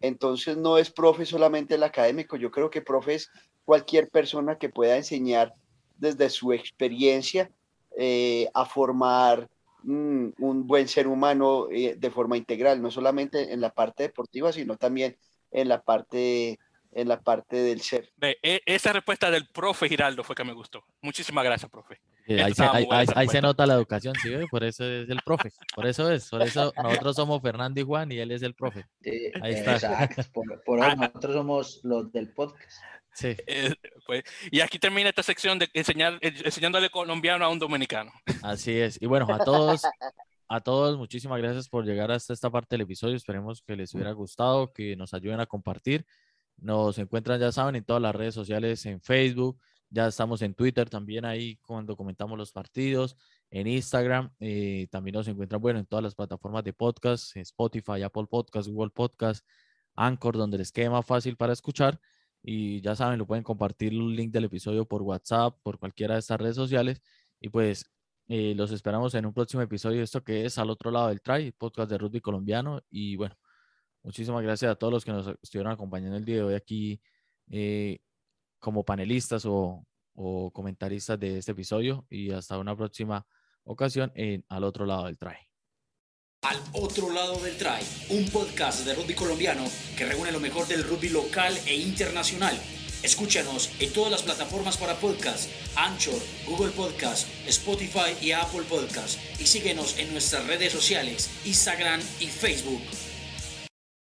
Entonces no es profe solamente el académico, yo creo que profe es cualquier persona que pueda enseñar desde su experiencia eh, a formar mm, un buen ser humano eh, de forma integral, no solamente en la parte deportiva, sino también en la parte en la parte del ser. E, esa respuesta del profe Giraldo fue que me gustó. Muchísimas gracias, profe. Ahí, se, nota la educación, ¿sí? Por eso es el profe. Por eso es. Por eso nosotros somos Fernando y Juan y él es el profe. ahí está. Por, ah. nosotros somos los del podcast. Sí. Eh, pues, y aquí termina esta sección de enseñar, enseñándole colombiano a un dominicano. Así es. Y bueno, a todos, a todos, muchísimas gracias por llegar hasta esta parte del episodio. Esperemos que les hubiera gustado, que nos ayuden a compartir. Nos encuentran, ya saben, en todas las redes sociales, en Facebook, ya estamos en Twitter también ahí cuando comentamos los partidos, en Instagram, eh, también nos encuentran, bueno, en todas las plataformas de podcast, Spotify, Apple Podcast, Google Podcast, Anchor, donde les quede más fácil para escuchar. Y ya saben, lo pueden compartir el link del episodio por WhatsApp, por cualquiera de estas redes sociales. Y pues eh, los esperamos en un próximo episodio esto que es Al otro lado del try, podcast de rugby colombiano. Y bueno, Muchísimas gracias a todos los que nos estuvieron acompañando el día de hoy aquí eh, como panelistas o, comentaristas de este episodio y hasta una próxima ocasión en Al otro lado del try. Al otro lado del try, un podcast de rugby colombiano que reúne lo mejor del rugby local e internacional. Escúchanos en todas las plataformas para podcast, Anchor, Google Podcast, Spotify y Apple Podcast. Y síguenos en nuestras redes sociales, Instagram y Facebook.